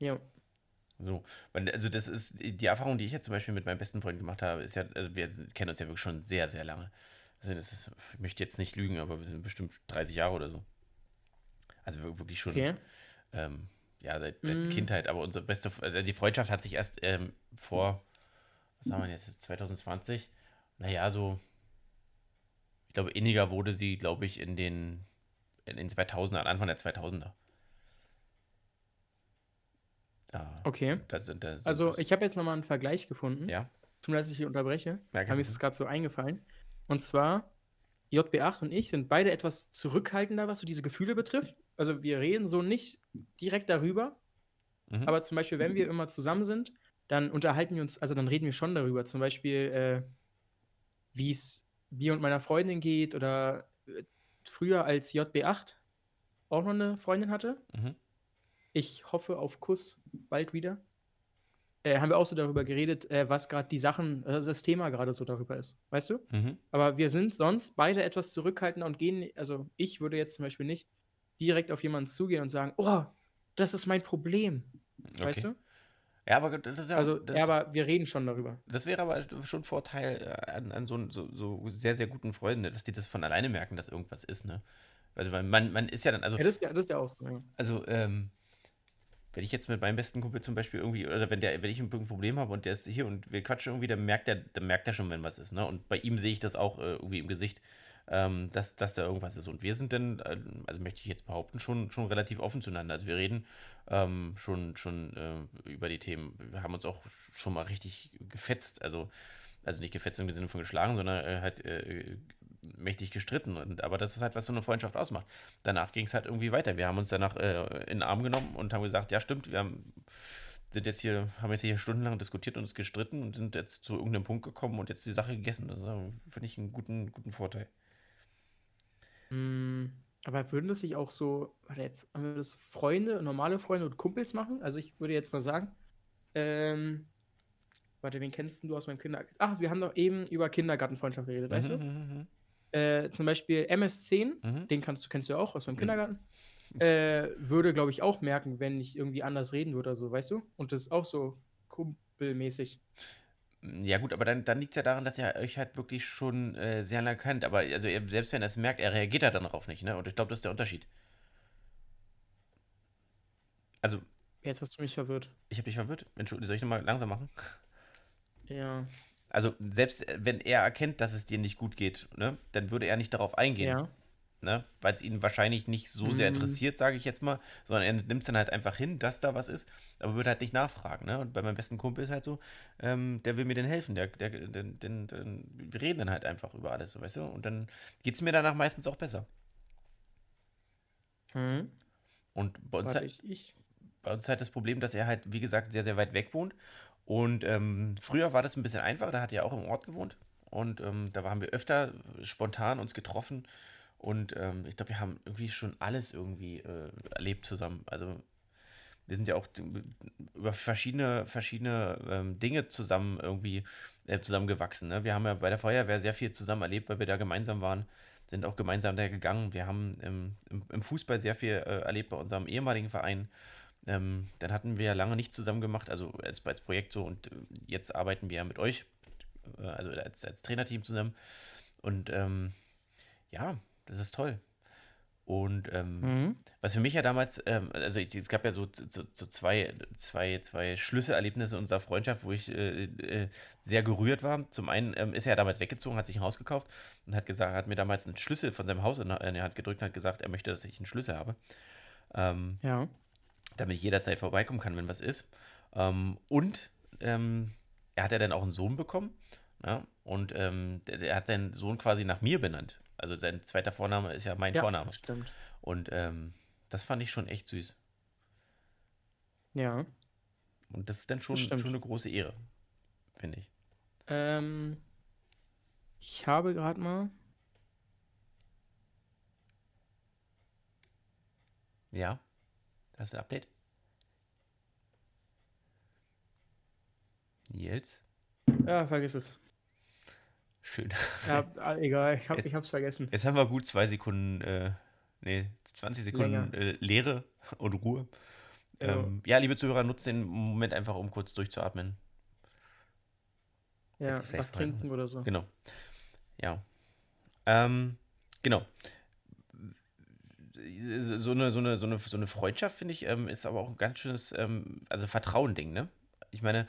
Ja. So, also das ist die Erfahrung, die ich jetzt zum Beispiel mit meinem besten Freund gemacht habe, ist ja, also wir kennen uns ja wirklich schon sehr, sehr lange. Also das ist, ich möchte jetzt nicht lügen, aber wir sind bestimmt 30 Jahre oder so. Also wir- wirklich schon, Okay. ähm, ja, seit, seit Mm. Kindheit. Aber unsere beste, also die Freundschaft hat sich erst ähm, vor, was haben wir jetzt, 2020? Naja, so, ich glaube, inniger wurde sie, glaube ich, in den, in den 2000er, Anfang der 2000er. Ja, Okay. das sind, das sind Also ich habe jetzt nochmal einen Vergleich gefunden. ja, Tut mir leid, dass ich dich unterbreche. Ja, mir ist es gerade so eingefallen. Und zwar, JB8 und ich sind beide etwas zurückhaltender, was so diese Gefühle betrifft. Also wir reden so nicht direkt darüber. Mhm. Aber zum Beispiel, wenn wir immer zusammen sind, dann unterhalten wir uns, also dann reden wir schon darüber. Zum Beispiel, äh, wie es mir und meiner Freundin geht oder äh, früher als JB8 auch noch eine Freundin hatte. Mhm. Ich hoffe auf Kuss bald wieder. Äh, haben wir auch so darüber geredet, äh, was gerade die Sachen, also das Thema gerade so darüber ist. Weißt du? Mhm. Aber wir sind sonst beide etwas zurückhaltender und gehen, also ich würde jetzt zum Beispiel nicht direkt auf jemanden zugehen und sagen, oh, das ist mein Problem. Weißt Okay. du? Ja, aber das ist ja, Also, das, ja, aber wir reden schon darüber. das wäre aber schon Vorteil äh, an, an so, so, so sehr, sehr guten Freunden, dass die das von alleine merken, dass irgendwas ist, ne? Also man, man ist ja dann, also, Ja, das, ist ja- das ist ja auch so. Ja. also, ähm, wenn ich jetzt mit meinem besten Kumpel zum Beispiel irgendwie, oder wenn der, wenn ich ein Problem habe und der ist hier und wir quatschen irgendwie, dann merkt er, dann merkt er schon, wenn was ist, ne? Und bei ihm sehe ich das auch äh, irgendwie im Gesicht, ähm, dass, dass da irgendwas ist. Und wir sind dann, äh, also möchte ich jetzt behaupten, schon, schon relativ offen zueinander. Also wir reden ähm, schon, schon äh, über die Themen. Wir haben uns auch schon mal richtig gefetzt, also, also nicht gefetzt im Sinne von geschlagen, sondern äh, halt äh, mächtig gestritten. Und, aber das ist halt, was so eine Freundschaft ausmacht. Danach ging es halt irgendwie weiter. Wir haben uns danach äh, in den Arm genommen und haben gesagt, ja stimmt, wir haben, sind jetzt hier, haben jetzt hier stundenlang diskutiert und uns gestritten und sind jetzt zu irgendeinem Punkt gekommen und jetzt die Sache gegessen. Das äh, finde ich, einen guten, guten Vorteil. Mm, aber würden das sich auch so, warte jetzt, haben wir das Freunde, normale Freunde und Kumpels machen? Also ich würde jetzt mal sagen, ähm, warte, wen kennst du aus meinem Kindergarten? Ach, wir haben doch eben über Kindergartenfreundschaft geredet, weißt Mhm, du? mhm, mhm. Äh, zum Beispiel MS-10, Mhm. den kannst du kennst du ja auch aus meinem Mhm. Kindergarten. [laughs] Äh, würde, glaube ich, auch merken, wenn ich irgendwie anders reden würde oder so, weißt du? Und das ist auch so kumpelmäßig. Ja gut, aber dann, dann liegt es ja daran, dass er euch halt wirklich schon äh, sehr lange kennt. Aber also er, selbst wenn er es merkt, er reagiert ja dann darauf nicht, ne? Und ich glaube, das ist der Unterschied. Also, Jetzt hast du mich verwirrt. ich habe dich verwirrt. Entschuldigung, soll ich nochmal langsam machen? Ja. Also, selbst äh, wenn er erkennt, dass es dir nicht gut geht, ne, dann würde er nicht darauf eingehen, Ja. Ne? Weil es ihn wahrscheinlich nicht so sehr Mhm. interessiert, sage ich jetzt mal, sondern er nimmt es dann halt einfach hin, dass da was ist, aber würde halt nicht nachfragen, ne? Und bei meinem besten Kumpel ist halt so, ähm, der will mir denn helfen, der, der, den, den, den, wir reden dann halt einfach über alles, so, weißt du? Und dann geht es mir danach meistens auch besser. Mhm. Und bei uns, halt, ich, bei uns ist halt das Problem, dass er halt, wie gesagt, sehr, sehr weit weg wohnt. Und ähm, früher war das ein bisschen einfacher, da hat er auch im Ort gewohnt. Und ähm, da haben wir öfter spontan uns getroffen. Und ähm, ich glaube, wir haben irgendwie schon alles irgendwie äh, erlebt zusammen. Also wir sind ja auch über verschiedene, verschiedene ähm, Dinge zusammen irgendwie äh, zusammengewachsen. Ne? Wir haben ja bei der Feuerwehr sehr viel zusammen erlebt, weil wir da gemeinsam waren, sind auch gemeinsam da gegangen. Wir haben ähm, im, im Fußball sehr viel äh, erlebt bei unserem ehemaligen Verein. Ähm, dann hatten wir ja lange nicht zusammen gemacht, also als, als Projekt so und äh, jetzt arbeiten wir ja mit euch, äh, also als, als Trainerteam zusammen. Und ähm, ja, das ist toll. Und ähm, Mhm. was für mich ja damals, ähm, also ich, es gab ja so, so, so zwei, zwei, zwei Schlüsselerlebnisse unserer Freundschaft, wo ich äh, äh, sehr gerührt war. Zum einen ähm, ist er ja damals weggezogen, hat sich ein Haus gekauft und hat gesagt, hat mir damals einen Schlüssel von seinem Haus in, in die Hand gedrückt und hat gesagt, er möchte, dass ich einen Schlüssel habe. Ähm, Ja. damit ich jederzeit vorbeikommen kann, wenn was ist. Ähm, und ähm, er hat ja dann auch einen Sohn bekommen. Ja? Und ähm, der hat seinen Sohn quasi nach mir benannt. Also sein zweiter Vorname ist ja mein Ja, Vorname. stimmt. Und ähm, das fand ich schon echt süß. Ja. Und das ist dann schon, schon eine große Ehre, finde ich. Ähm, ich habe gerade mal. Ja, das ist ein Update. Nils, Ja, vergiss es. Schön. Ja, ah, egal, ich, hab, ich hab's vergessen. Jetzt haben wir gut zwei Sekunden, äh, nee, 20 Sekunden äh, Leere und Ruhe. Ja. Ähm, ja, liebe Zuhörer, nutzt den Moment einfach, um kurz durchzuatmen. Ja, vielleicht was trinken oder so. Genau. Ja. Ähm, genau. So eine, so eine, so eine, so eine Freundschaft, finde ich, ähm, ist aber auch ein ganz schönes, ähm, also Vertrauen-Ding, ne? Ich meine,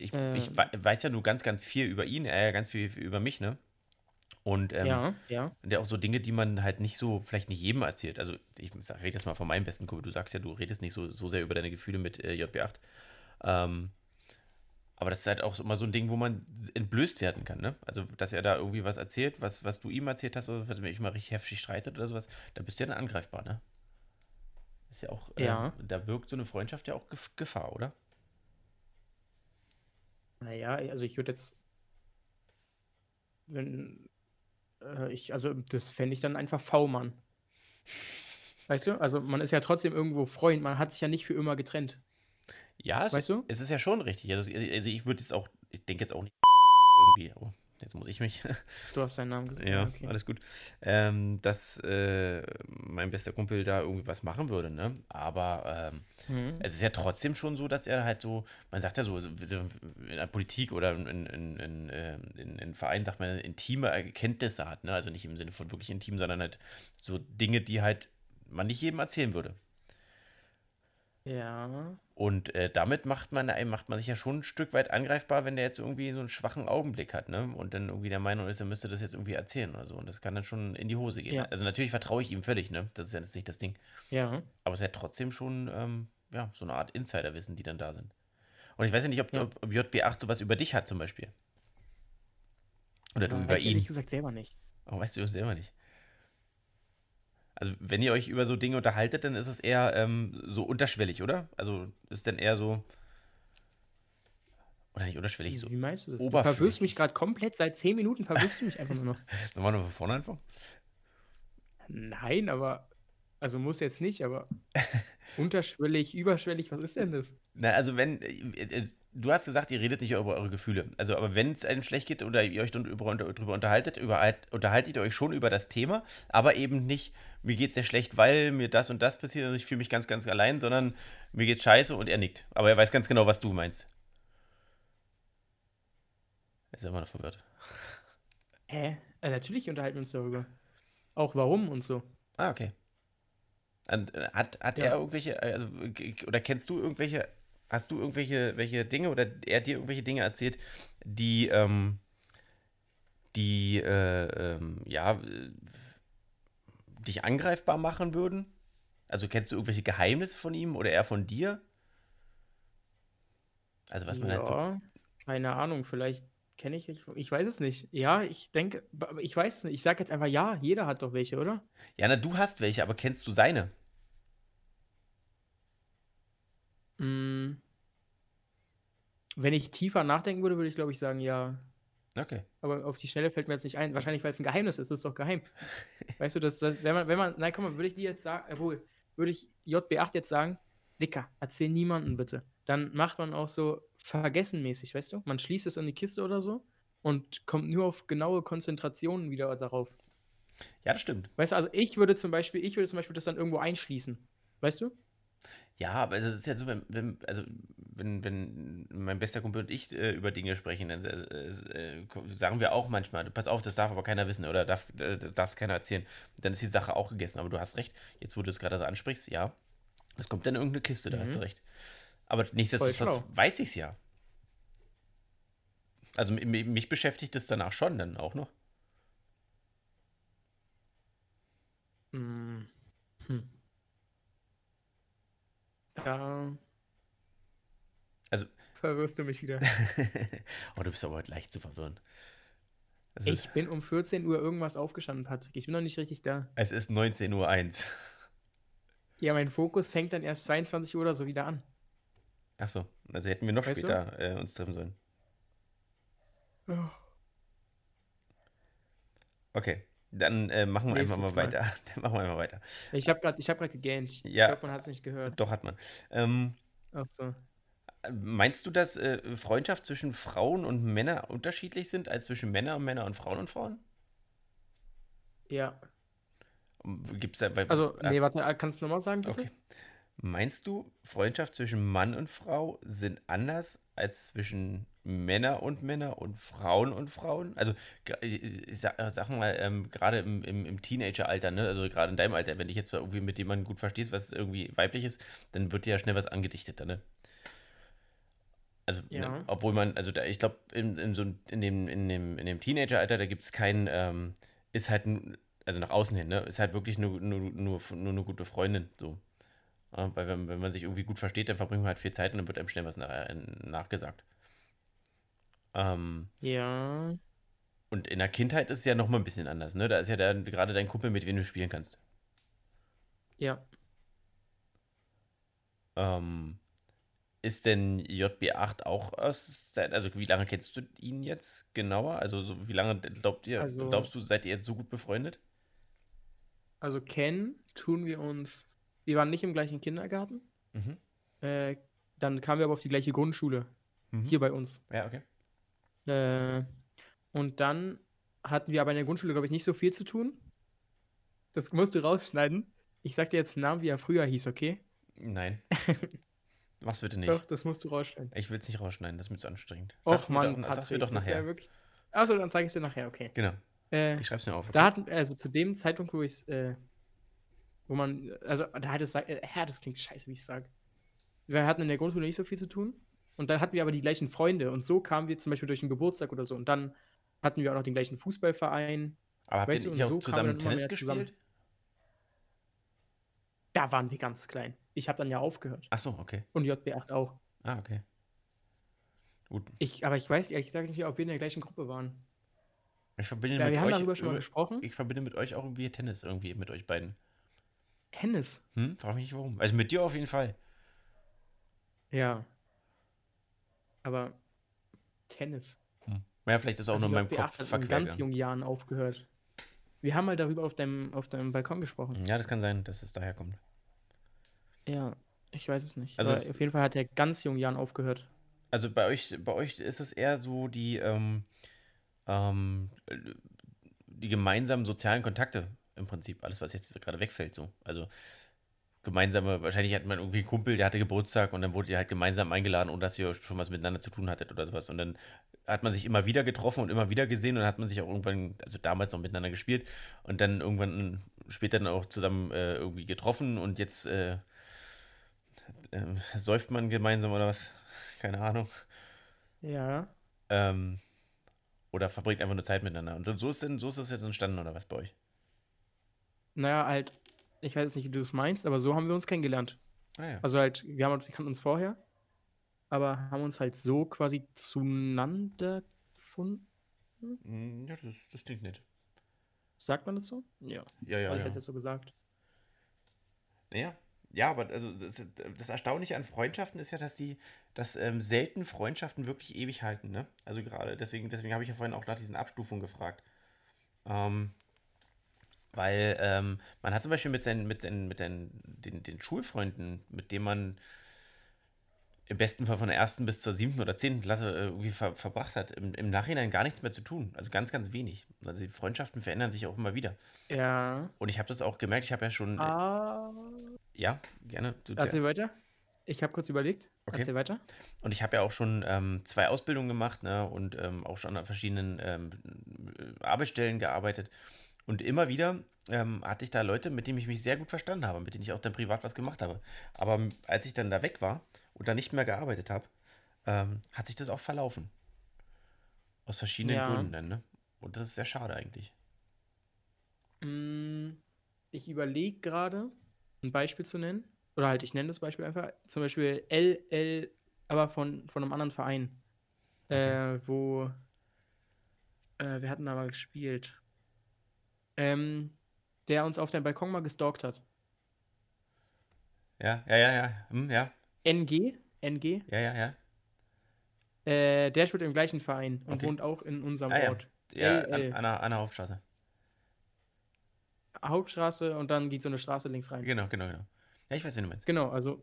ich, ich Ähm. wei- weiß ja nur ganz, ganz viel über ihn, er ja ganz viel über mich, ne? Und ähm, Ja, ja. und ja auch so Dinge, die man halt nicht so, vielleicht nicht jedem erzählt. Also ich sag, rede jetzt mal von meinem besten Kumpel. Du sagst ja, du redest nicht so, so sehr über deine Gefühle mit äh, JB8. Ähm, aber das ist halt auch so- immer so ein Ding, wo man entblößt werden kann, ne? Also, dass er da irgendwie was erzählt, was, was du ihm erzählt hast, oder was wenn ich mal richtig heftig streitet oder sowas, da bist du ja dann angreifbar, ne? Ist ja auch, äh, Ja. da wirkt so eine Freundschaft ja auch Gef Gefahr, oder? Naja, also ich würde jetzt. Wenn. Äh, ich, also das fände ich dann einfach V-Mann. Weißt du? Also man ist ja trotzdem irgendwo Freund, man hat sich ja nicht für immer getrennt. Ja, es, Weißt du? es ist ja schon richtig. Also, also ich würde jetzt auch, ich denke jetzt auch nicht [laughs] irgendwie, jetzt muss ich mich. Du hast seinen Namen gesagt. Ja, okay. alles gut. Ähm, dass äh, mein bester Kumpel da irgendwie was machen würde, ne? Aber ähm, Mhm. es ist ja trotzdem schon so, dass er halt so, man sagt ja so, so in der Politik oder in, in, in, ähm, in, in Vereinen sagt man, intime Erkenntnisse hat, ne? Also nicht im Sinne von wirklich intim, sondern halt so Dinge, die halt man nicht jedem erzählen würde. Ja. Und äh, damit macht man, äh, macht man sich ja schon ein Stück weit angreifbar, wenn der jetzt irgendwie so einen schwachen Augenblick hat, ne? Und dann irgendwie der Meinung ist, er müsste das jetzt irgendwie erzählen oder so. Und das kann dann schon in die Hose gehen. Ja. Also natürlich vertraue ich ihm völlig, ne? Das ist ja jetzt nicht das Ding. Ja. Aber es ist ja trotzdem schon, ähm, ja, so eine Art Insiderwissen, die dann da sind. Und ich weiß ja nicht, ob, Ja. ob, ob JB8 sowas über dich hat zum Beispiel. Oder du Ja, über weiß ich ihn. ehrlich gesagt selber nicht. Aber weißt du selber nicht. Also, wenn ihr euch über so Dinge unterhaltet, dann ist es eher ähm, so unterschwellig, oder? Also ist dann eher so. Oder nicht unterschwellig, Wie, so. wie meinst du das? Du verwirrst mich gerade komplett. Seit 10 Minuten verwirrst du mich einfach nur noch. [laughs] Sollen wir nur von vorne anfangen? Nein, aber. Also muss jetzt nicht, aber. [laughs] Unterschwellig, überschwellig, was ist denn das? Na, also wenn, äh, es- du hast gesagt, ihr redet nicht über eure Gefühle. Also, aber wenn es einem schlecht geht oder ihr euch drüber unterhaltet, über, unterhaltet ihr euch schon über das Thema, aber eben nicht, mir geht's sehr schlecht, weil mir das und das passiert und ich fühle mich ganz, ganz allein, sondern mir geht's scheiße und er nickt. Aber er weiß ganz genau, was du meinst. Er ist immer noch verwirrt. Hä? Also natürlich unterhalten wir uns darüber. Auch warum und so. Ah, okay. Und, hat hat Ja. er irgendwelche, also, oder kennst du irgendwelche, hast du irgendwelche welche Dinge oder er dir irgendwelche Dinge erzählt, die, ähm, die, äh, ähm, ja, dich angreifbar machen würden? Also kennst du irgendwelche Geheimnisse von ihm oder er von dir? Also was man halt so. ja, keine Ahnung, vielleicht kenne ich, ich, ich weiß es nicht. Ja, ich denke, ich weiß es nicht. Ich sage jetzt einfach ja, jeder hat doch welche, oder? Ja, na, du hast welche, aber kennst du seine? Mm. Wenn ich tiefer nachdenken würde, würde ich glaube ich sagen ja. Okay. Aber auf die Schnelle fällt mir jetzt nicht ein. Wahrscheinlich, weil es ein Geheimnis ist. Das ist doch geheim. [laughs] weißt du, das, das, wenn man, wenn man, nein, komm mal, würde ich dir jetzt sagen, obwohl, würde ich JB8 jetzt sagen, Dicker, erzähl niemanden bitte. Dann macht man auch so vergessenmäßig, weißt du? Man schließt es in die Kiste oder so und kommt nur auf genaue Konzentrationen wieder darauf. Ja, das stimmt. Weißt du, also ich würde zum Beispiel, ich würde zum Beispiel das dann irgendwo einschließen. Weißt du? Ja, aber das ist ja so, wenn, wenn, also, wenn, wenn mein bester Kumpel und ich äh, über Dinge sprechen, dann äh, äh, sagen wir auch manchmal, pass auf, das darf aber keiner wissen oder darf, äh, das darf keiner erzählen. Dann ist die Sache auch gegessen. Aber du hast recht, jetzt wo du es gerade so ansprichst, ja, das kommt dann in irgendeine Kiste, da hast du Mhm. recht. Aber nichtsdestotrotz weiß ich es ja. Also mi- mi- mich beschäftigt es danach schon dann auch noch. Mm. Hm. Da Also, verwirrst du mich wieder. [laughs] oh, du bist aber heute leicht zu verwirren. Es ist, Ich bin um 14 Uhr irgendwas aufgestanden, Patrick. Ich bin noch nicht richtig da. es ist 19.01 Uhr. [laughs] Ja, mein Fokus fängt dann erst 22 Uhr oder so wieder an. Achso, also hätten wir noch Weißt später äh, uns treffen sollen. Okay, dann äh, machen wir einfach mal Nächstes Mal. weiter. [laughs] Dann machen wir einfach weiter. Ich habe gerade hab gegähnt. Ja. Ich hoffe, man hat es nicht gehört. Doch hat man. Ähm, Ach so. meinst du, dass äh, Freundschaft zwischen Frauen und Männern unterschiedlich sind als zwischen Männern und Männern und Frauen und Frauen? Ja. Gibt es da. Weil, Also, Ach, nee, warte, kannst du nochmal sagen, bitte? okay. Meinst du, Freundschaft zwischen Mann und Frau sind anders als zwischen Männer und Männer und Frauen und Frauen? Also, ich, sag, sag mal, ähm, gerade im, im, im Teenageralter, ne? also gerade in deinem Alter, wenn dich jetzt irgendwie mit jemandem gut verstehst, was irgendwie weiblich ist, dann wird dir ja schnell was angedichtet, ne? Also, Ja. ne, obwohl man, also da, ich glaube, in, in, so, in, dem, in, dem, in dem Teenageralter, da gibt es kein, ähm, ist halt, also nach außen hin, ne? Ist halt wirklich nur, nur, nur, nur eine gute Freundin, so. Ja, weil wenn, wenn man sich irgendwie gut versteht, dann verbringt man halt viel Zeit und dann wird einem schnell was nach, äh, nachgesagt. Ähm, Ja. und in der Kindheit ist es ja noch mal ein bisschen anders, ne? Da ist ja dann gerade dein Kumpel, mit dem du spielen kannst. Ja. Ähm, ist denn JB8 auch aus, also wie lange kennst du ihn jetzt genauer? Also so, wie lange glaubt ihr, Also- glaubst du, seid ihr jetzt so gut befreundet? Also, kennen tun wir uns. Wir waren nicht im gleichen Kindergarten. Mhm. Äh, dann kamen wir aber auf die gleiche Grundschule. Mhm. Hier bei uns. Ja, okay. Äh, und dann hatten wir aber in der Grundschule, glaube ich, nicht so viel zu tun. Das musst du rausschneiden. Ich sag dir jetzt einen Namen, wie er früher hieß, okay? Nein. [laughs] Mach's bitte nicht. Doch, das musst du rausschneiden. Ich will es nicht rausschneiden, das ist mir zu anstrengend. Och, Sag's mir Mann, doch, sag's mir Patrick, doch nachher. Wirklich... Achso, dann zeige ich es dir nachher, okay. Genau. Äh, Ich schreib's mir auf. da hatten, also zu dem Zeitpunkt, wo ich äh, wo man, also da hat es, äh, das klingt scheiße, wie ich sage. Wir hatten in der Grundschule nicht so viel zu tun. Und dann hatten wir aber die gleichen Freunde. Und so kamen wir zum Beispiel durch einen Geburtstag oder so. Und dann hatten wir auch noch den gleichen Fußballverein. Aber habt ihr nicht auch so zusammen Tennis mehr zusammen. gespielt? Da waren wir ganz klein. Ich habe dann ja aufgehört. Ach so, okay. Und JB8 auch. Ah, okay. Gut. Ich, aber ich weiß ehrlich gesagt nicht, ob wir in der gleichen Gruppe waren. Ich verbinde Ja, mit wir haben euch. darüber schon mal gesprochen. ich verbinde mit euch auch irgendwie Tennis, irgendwie mit euch beiden. Tennis. Hm? Frag mich nicht warum. Also mit dir auf jeden Fall. Ja. Aber Tennis. Hm. Ja, vielleicht ist auch Also nur in meinem Kopf B8 hat in ganz jungen Jahren aufgehört. Wir haben mal darüber auf deinem, auf deinem Balkon gesprochen. Ja, das kann sein, dass es daher kommt. Ja. Ich weiß es nicht. Also es- auf jeden Fall hat er ganz jungen Jahren aufgehört. Also bei euch, bei euch ist es eher so die, ähm, ähm, die gemeinsamen sozialen Kontakte im Prinzip. Alles, was jetzt gerade wegfällt, so. Also gemeinsame, wahrscheinlich hat man irgendwie einen Kumpel, der hatte Geburtstag und dann wurde ihr halt gemeinsam eingeladen, ohne dass ihr schon was miteinander zu tun hattet oder sowas. Und dann hat man sich immer wieder getroffen und immer wieder gesehen und dann hat man sich auch irgendwann, also damals noch miteinander gespielt und dann irgendwann später dann auch zusammen äh, irgendwie getroffen und jetzt äh, äh, säuft man gemeinsam oder was? Keine Ahnung. Ja. Ähm, oder verbringt einfach nur Zeit miteinander. Und so, so, ist denn, so ist das jetzt entstanden, oder was bei euch? Naja, halt, ich weiß jetzt nicht, wie du es meinst, aber so haben wir uns kennengelernt. Ah ja. Also halt, wir haben uns, wir kannten uns vorher, aber haben uns halt so quasi zueinander gefunden. Mm, ja, das, das klingt nett. Sagt man das so? Ja. Ja, ja, Weil ich ja. hätte jetzt so gesagt. Naja, ja, aber also das, das Erstaunliche an Freundschaften ist ja, dass die, dass ähm, selten Freundschaften wirklich ewig halten, ne? Also gerade, deswegen, deswegen habe ich ja vorhin auch nach diesen Abstufungen gefragt. Ähm, weil ähm, man hat zum Beispiel mit seinen, mit seinen, mit den, den, den Schulfreunden, mit denen man im besten Fall von der ersten bis zur siebten oder zehnten Klasse äh, irgendwie ver verbracht hat, im, im Nachhinein gar nichts mehr zu tun. Also ganz, ganz wenig. Also die Freundschaften verändern sich auch immer wieder. Ja. Und ich habe das auch gemerkt, ich habe ja schon. Äh, Ah. ja, gerne. Du, Erzähl weiter. Ich habe kurz überlegt. Okay. Erzähl weiter. Und ich habe ja auch schon ähm, zwei Ausbildungen gemacht ne, und ähm, auch schon an verschiedenen ähm, Arbeitsstellen gearbeitet. Und immer wieder ähm, hatte ich da Leute, mit denen ich mich sehr gut verstanden habe, mit denen ich auch dann privat was gemacht habe. Aber als ich dann da weg war und da nicht mehr gearbeitet habe, ähm, hat sich das auch verlaufen. Aus verschiedenen Ja. Gründen dann, ne? Und das ist sehr schade eigentlich. Mm, Ich überlege gerade, ein Beispiel zu nennen. Oder halt, ich nenne das Beispiel einfach. Zum Beispiel LL, aber von, von einem anderen Verein. Okay. Äh, wo. Äh, wir hatten da mal gespielt. Ähm, der uns auf dem Balkon mal gestalkt hat. Ja, ja, ja, ja. Hm, ja, NG? NG? ja, ja, ja. Äh, der spielt im gleichen Verein und Okay. wohnt auch in unserem Ah, ja. Ort. Ja, LL. an, an, der, an der Hauptstraße. Hauptstraße und dann geht so eine Straße links rein. Genau, genau, genau. Ja, ich weiß, wen du meinst. Genau, also.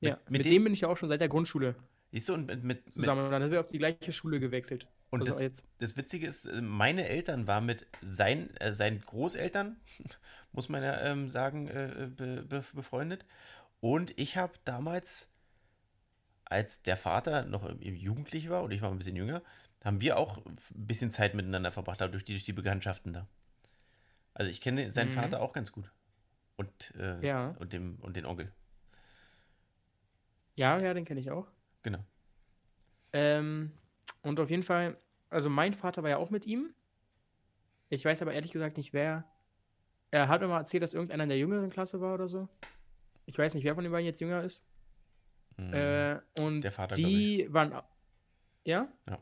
Mit- ja, mit mit, dem- dem bin ich ja auch schon seit der Grundschule Siehst du, und mit, mit, mit, zusammen. Und dann sind wir auf die gleiche Schule gewechselt. Und also das. Das Witzige ist, äh, meine Eltern waren mit sein, äh, seinen Großeltern, [laughs] muss man ja ähm, sagen, äh, be, be, befreundet. Und ich habe damals, als der Vater noch im- im jugendlich war und ich war ein bisschen jünger, haben wir auch ein bisschen Zeit miteinander verbracht, durch die, durch die Bekanntschaften da. Also ich kenne seinen Mhm. Vater auch ganz gut. Und, äh, Ja. und, dem, und den Onkel. Ja, ja, den kenne ich auch. Genau. Ähm, und auf jeden Fall, also mein Vater war ja auch mit ihm. Ich weiß aber ehrlich gesagt nicht, wer. Er hat mir mal erzählt, dass irgendeiner in der jüngeren Klasse war oder so. Ich weiß nicht, wer von den beiden jetzt jünger ist. Mhm. Äh, und Der Vater, die waren. Ja? Ja.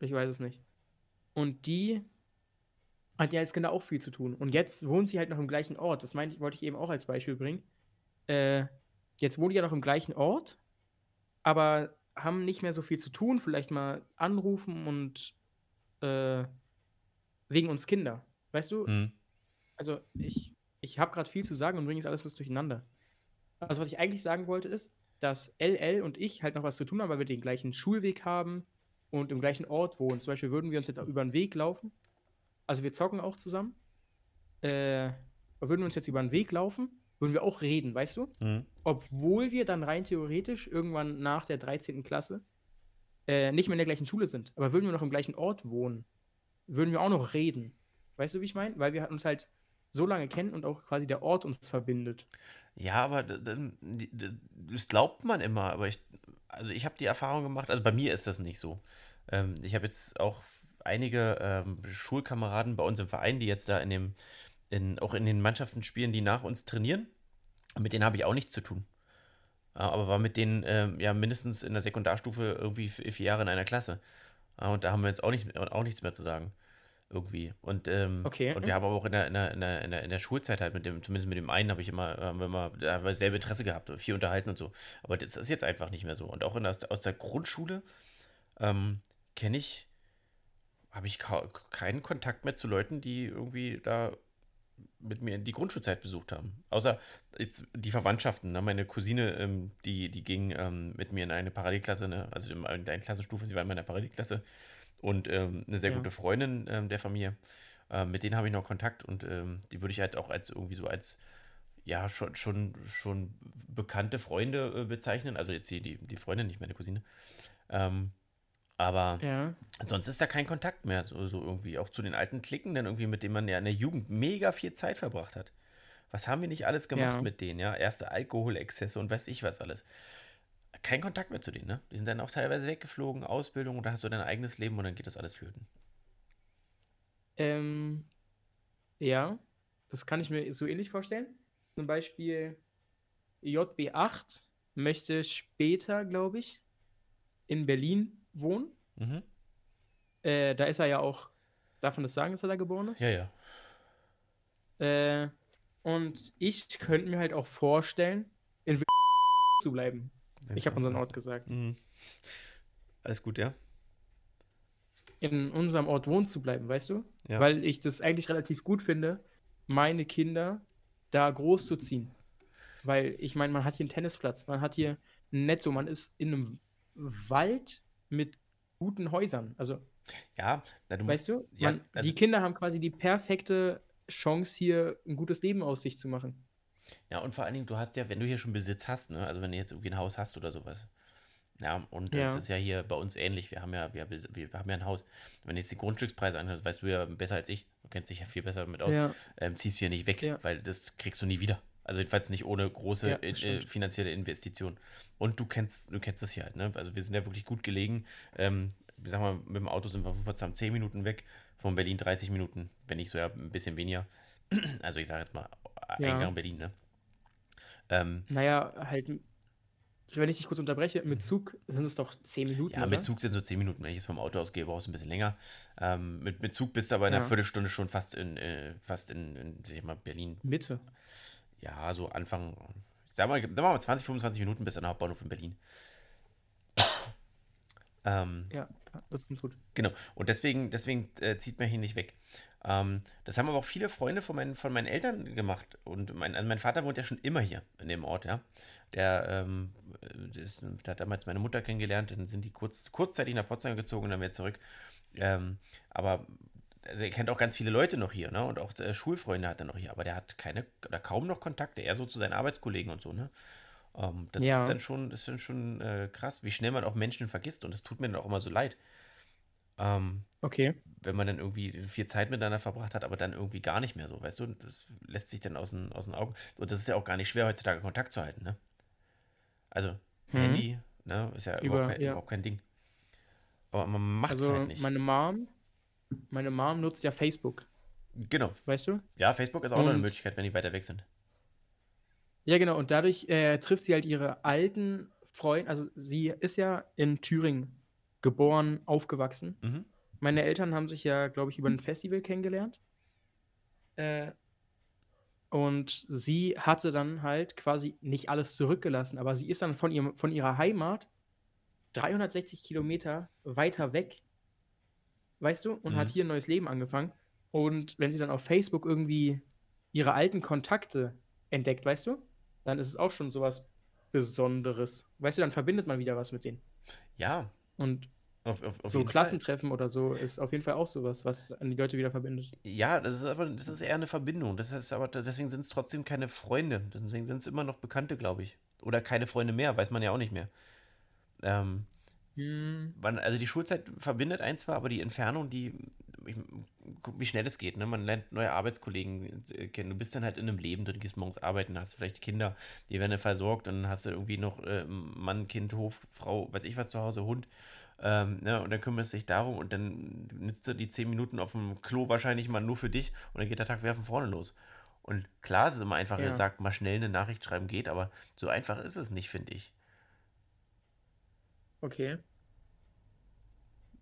Ich weiß es nicht. Und die hatten ja als Kinder auch viel zu tun. Und jetzt wohnen sie halt noch im gleichen Ort. Das meinte ich, wollte ich eben auch als Beispiel bringen. Äh, jetzt wohnen die ja noch im gleichen Ort, aber haben nicht mehr so viel zu tun. Vielleicht mal anrufen und äh, wegen uns Kinder. Weißt du? Mhm. also ich, ich habe gerade viel zu sagen und bringe jetzt alles bisschen durcheinander. Also was ich eigentlich sagen wollte ist, dass LL und ich halt noch was zu tun haben, weil wir den gleichen Schulweg haben und im gleichen Ort wohnen. Zum Beispiel würden wir uns jetzt über den Weg laufen. Also wir zocken auch zusammen. Äh, würden wir uns jetzt über den Weg laufen, würden wir auch reden, weißt du? Mhm. Obwohl wir dann rein theoretisch irgendwann nach der 13. Klasse äh, nicht mehr in der gleichen Schule sind. Aber würden wir noch im gleichen Ort wohnen, würden wir auch noch reden. Weißt du, wie ich meine? Weil wir uns halt so lange kennen und auch quasi der Ort uns verbindet. Ja, aber das glaubt man immer, aber ich, also ich habe die Erfahrung gemacht, also bei mir ist das nicht so. Ähm, ich habe jetzt auch einige ähm, Schulkameraden bei uns im Verein, die jetzt da in dem, in, auch in den Mannschaften spielen, die nach uns trainieren. Und mit denen habe ich auch nichts zu tun. Äh, Aber war mit denen ähm, ja mindestens in der Sekundarstufe irgendwie vier Jahre in einer Klasse. Äh, Und da haben wir jetzt auch, nicht, auch nichts mehr zu sagen. Irgendwie. Und, ähm, Okay. und wir haben aber auch in der, in, der, in, der, in, der, Schulzeit halt mit dem, zumindest mit dem einen habe ich immer, haben wir immer, da haben wir selbe Interesse gehabt, viel unterhalten und so. Aber das ist jetzt einfach nicht mehr so. Und auch in der, aus der Grundschule ähm, kenne ich, habe ich keinen Kontakt mehr zu Leuten, die irgendwie da mit mir die Grundschulzeit besucht haben. Außer jetzt die Verwandtschaften. Ne? Meine Cousine, ähm, die, die ging ähm, mit mir in eine Parallelklasse, ne? also in einer Klassenstufe, sie war in meiner Parallelklasse. Und ähm, eine sehr Ja. gute Freundin ähm, der Familie. Ähm, mit denen habe ich noch Kontakt und ähm, die würde ich halt auch als irgendwie so als ja, schon, schon, schon bekannte Freunde äh, bezeichnen. Also jetzt die, die, die Freundin, nicht meine Cousine. Ähm, aber Ja. sonst ist da kein Kontakt mehr, so, so irgendwie. Auch zu den alten Klicken, dann irgendwie, mit denen man ja in der Jugend mega viel Zeit verbracht hat. Was haben wir nicht alles gemacht Ja. mit denen, ja? Erste Alkoholexzesse und weiß ich was alles. Kein Kontakt mehr zu denen, ne? Die sind dann auch teilweise weggeflogen, Ausbildung da hast du dein eigenes Leben und dann geht das alles flöten. Ähm, ja, das kann ich mir so ähnlich vorstellen. Zum Beispiel JB8 möchte später, glaube ich, in Berlin wohnen. Mhm. Äh, da ist er ja auch, darf man das sagen, dass er da geboren ist? Ja, ja. Äh, und ich könnte mir halt auch vorstellen, in [laughs] zu bleiben. Ich habe unseren Ort gesagt. Mhm. Alles gut, ja? In unserem Ort wohnen zu bleiben, weißt du? Ja. Weil ich das eigentlich relativ gut finde, meine Kinder da groß zu ziehen. Weil ich meine, man hat hier einen Tennisplatz, man hat hier ein Netto, man ist in einem Wald mit guten Häusern. Also, Ja, na, du weißt musst, du, ja, man, also, die Kinder haben quasi die perfekte Chance, hier ein gutes Leben aus sich zu machen. ja, und vor allen Dingen, du hast ja, wenn du hier schon Besitz hast, ne, also wenn du jetzt irgendwie ein Haus hast oder sowas. Ja, und das Ja. ist ja hier bei uns ähnlich. Wir haben ja, wir, wir haben ja ein Haus. Wenn du jetzt die Grundstückspreise anhörst, weißt du ja besser als ich, du kennst dich ja viel besser damit aus, Ja, ähm, ziehst du hier nicht weg, Ja. weil das kriegst du nie wieder. Also jedenfalls nicht ohne große Ja, äh, stimmt. finanzielle Investition. Und du kennst, du kennst das hier halt, ne? Also wir sind ja wirklich gut gelegen. Ähm, ich sag mal, mit dem Auto sind wir von Potsdam 10 Minuten weg, von Berlin 30 Minuten, wenn nicht so ja ein bisschen weniger. [clears throat] Also ich sage jetzt mal Ja. Eingang Berlin, ne? Ähm, naja, halt, wenn ich dich kurz unterbreche, mit Zug sind es doch 10 Minuten, ja, oder? mit Zug sind so 10 Minuten. Wenn ich es vom Auto aus gehe, brauchst du ein bisschen länger. Ähm, mit, mit Zug bist du aber in einer Ja. Viertelstunde schon fast in, äh, fast in, in mal, Berlin. Mitte. Ja, so Anfang, sag mal, sag mal 20, 25 Minuten bis an der Hauptbahnhof in Berlin. [coughs] ähm, Ja, das ist gut. Genau. Und deswegen, deswegen äh, zieht man hier nicht weg. Ähm, das haben aber auch viele Freunde von meinen, von meinen Eltern gemacht. Und mein, also mein Vater wohnt ja schon immer hier in dem Ort, ja. Der, ähm, ist, der hat damals meine Mutter kennengelernt, dann sind die kurz, kurzzeitig nach Potsdam gezogen und dann wieder zurück. Ähm, aber also er kennt auch ganz viele Leute noch hier, ne? Und auch äh, Schulfreunde hat er noch hier, aber der hat keine oder kaum noch Kontakte, eher so zu seinen Arbeitskollegen und so, ne? Ähm, das Ja. ist dann schon, ist dann schon äh, krass, wie schnell man auch Menschen vergisst und das tut mir dann auch immer so leid. Ähm, Okay. wenn man dann irgendwie viel Zeit miteinander verbracht hat, aber dann irgendwie gar nicht mehr so, weißt du? Das lässt sich dann aus den, aus den Augen. Und das ist ja auch gar nicht schwer, heutzutage Kontakt zu halten, ne? Also, Mhm. Handy, ne, ist ja Über- überhaupt, kein, ja. überhaupt kein Ding. Aber man macht es Also halt nicht. meine Mom, meine Mom nutzt ja Facebook, genau. weißt du? Ja, Facebook ist auch noch eine Möglichkeit, wenn die weiter weg sind. Ja, genau. Und dadurch äh, trifft sie halt ihre alten Freunde. Also sie ist ja in Thüringen geboren, aufgewachsen. Mhm. Meine Eltern haben sich ja, glaube ich, über ein Festival kennengelernt. Äh, und sie hatte dann halt quasi nicht alles zurückgelassen, aber sie ist dann von, ihrem, von ihrer Heimat 360 Kilometer weiter weg, weißt du, und hat Mhm. hier ein neues Leben angefangen. Und wenn sie dann auf Facebook irgendwie ihre alten Kontakte entdeckt, weißt du, dann ist es auch schon sowas Besonderes. Weißt du, dann verbindet man wieder was mit denen. Ja, Und auf, auf, auf so jeden Fall. Klassentreffen oder so ist auf jeden Fall auch sowas, was an die Leute wieder verbindet. Ja, das ist aber das ist eher eine Verbindung. Das ist aber deswegen sind es trotzdem keine Freunde. Deswegen sind es immer noch Bekannte, glaube ich. Oder keine Freunde mehr, weiß man ja auch nicht mehr. Ähm, Hm, also die Schulzeit verbindet ein zwar, aber die Entfernung, die, wie schnell es geht, ne? Man lernt neue Arbeitskollegen äh, kennen. Du bist dann halt in einem Leben, du gehst morgens arbeiten, hast vielleicht Kinder, die werden dann versorgt und dann hast du irgendwie noch äh, Mann, Kind, Hof, Frau, weiß ich was zu Hause, Hund. Ähm, ne? Und dann kümmerst du dich darum und dann nützt du die zehn Minuten auf dem Klo wahrscheinlich mal nur für dich und dann geht der Tag von vorne los. Und klar, es ist immer einfach Ja. gesagt, mal schnell eine Nachricht schreiben geht, aber so einfach ist es nicht, finde ich. okay.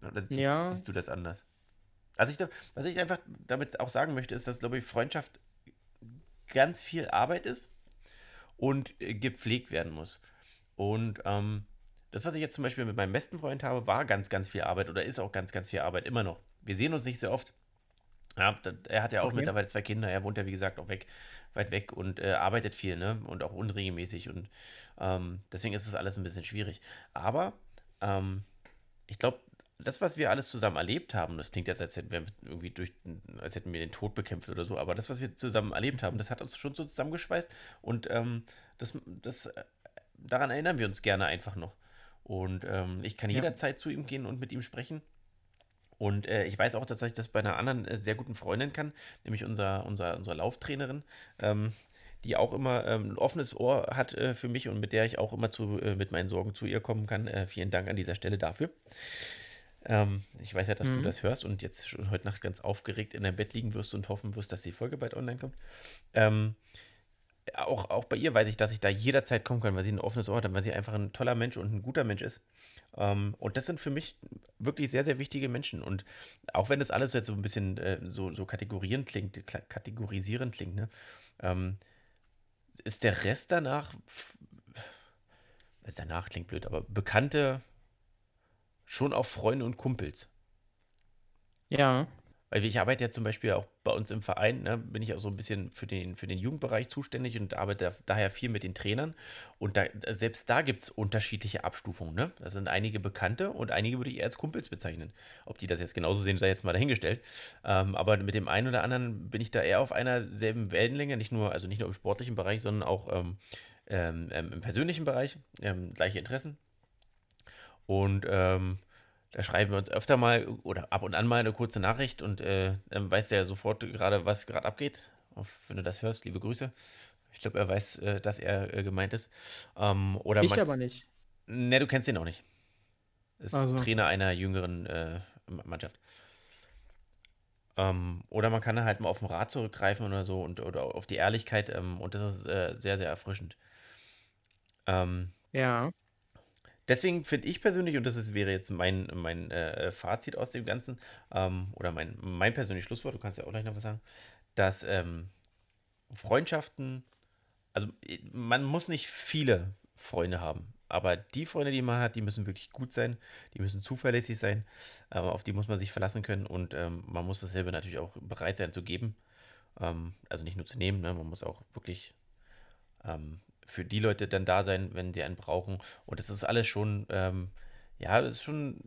Oder siehst, Ja. siehst du das anders? Also ich, was ich einfach damit auch sagen möchte, ist, dass, glaube ich, Freundschaft ganz viel Arbeit ist und gepflegt werden muss. Und ähm, das, was ich jetzt zum Beispiel mit meinem besten Freund habe, war ganz, ganz viel Arbeit oder ist auch ganz, ganz viel Arbeit immer noch. Wir sehen uns nicht sehr oft. Ja, er hat ja auch Okay. mittlerweile zwei Kinder. Er wohnt ja, wie gesagt, auch weg, weit weg und äh, arbeitet viel, ne? Und auch unregelmäßig. Und ähm, deswegen ist das alles ein bisschen schwierig. Aber ähm, ich glaube, das, was wir alles zusammen erlebt haben, das klingt jetzt, als hätten wir irgendwie durch, als hätten wir den Tod bekämpft oder so, aber das, was wir zusammen erlebt haben, das hat uns schon so zusammengeschweißt und ähm, das, das, äh, daran erinnern wir uns gerne einfach noch. Und ähm, ich kann Ja. jederzeit zu ihm gehen und mit ihm sprechen. Und äh, ich weiß auch, dass ich das bei einer anderen äh, sehr guten Freundin kann, nämlich unser, unser, unsere Lauftrainerin, ähm, die auch immer ähm, ein offenes Ohr hat äh, für mich und mit der ich auch immer zu, äh, mit meinen Sorgen zu ihr kommen kann. Äh, vielen Dank an dieser Stelle dafür. Ähm, ich weiß ja, dass du Mhm. das hörst und jetzt schon heute Nacht ganz aufgeregt in deinem Bett liegen wirst und hoffen wirst, dass die Folge bald online kommt. Ähm, auch, auch bei ihr weiß ich, dass ich da jederzeit kommen kann, weil sie ein offenes Ohr hat, weil sie einfach ein toller Mensch und ein guter Mensch ist. Ähm, und das sind für mich wirklich sehr, sehr wichtige Menschen. Und auch wenn das alles jetzt so ein bisschen äh, so, so kategorierend klingt, kategorisierend klingt, ne? Ähm, ist der Rest danach, ist danach klingt blöd, aber Bekannte schon auf Freunde und Kumpels. Ja. Weil ich arbeite ja zum Beispiel auch bei uns im Verein, ne, bin ich auch so ein bisschen für den, für den Jugendbereich zuständig und arbeite da, daher viel mit den Trainern. Und da, selbst da gibt es unterschiedliche Abstufungen. Ne? Da sind einige Bekannte und einige würde ich eher als Kumpels bezeichnen. Ob die das jetzt genauso sehen, sei jetzt mal dahingestellt. Ähm, aber mit dem einen oder anderen bin ich da eher auf einer selben Wellenlänge, nicht nur, also nicht nur im sportlichen Bereich, sondern auch ähm, ähm, ähm, im persönlichen Bereich. Ähm, gleiche Interessen. Und ähm, da schreiben wir uns öfter mal oder ab und an mal eine kurze Nachricht und äh, dann weiß der sofort gerade, was gerade abgeht. Wenn du das hörst, liebe Grüße. Ich glaube, er weiß, äh, dass er äh, gemeint ist. Ähm, oder Ich aber nicht. Ne, du kennst ihn auch nicht. Ist Also. Trainer einer jüngeren äh, Mannschaft. Ähm, oder man kann halt mal auf den Rat zurückgreifen oder so und oder auf die Ehrlichkeit ähm, und das ist äh, sehr, sehr erfrischend. Ähm, Ja. Deswegen finde ich persönlich, und das ist, wäre jetzt mein, mein äh, Fazit aus dem Ganzen, ähm, oder mein, mein persönliches Schlusswort, du kannst ja auch gleich noch was sagen, dass ähm, Freundschaften, also äh, man muss nicht viele Freunde haben, aber die Freunde, die man hat, die müssen wirklich gut sein, die müssen zuverlässig sein, äh, auf die muss man sich verlassen können und ähm, man muss dasselbe natürlich auch bereit sein zu geben. Ähm, also nicht nur zu nehmen, ne, man muss auch wirklich ähm, für die Leute dann da sein, wenn die einen brauchen. Und das ist alles schon, ähm, ja, das ist schon,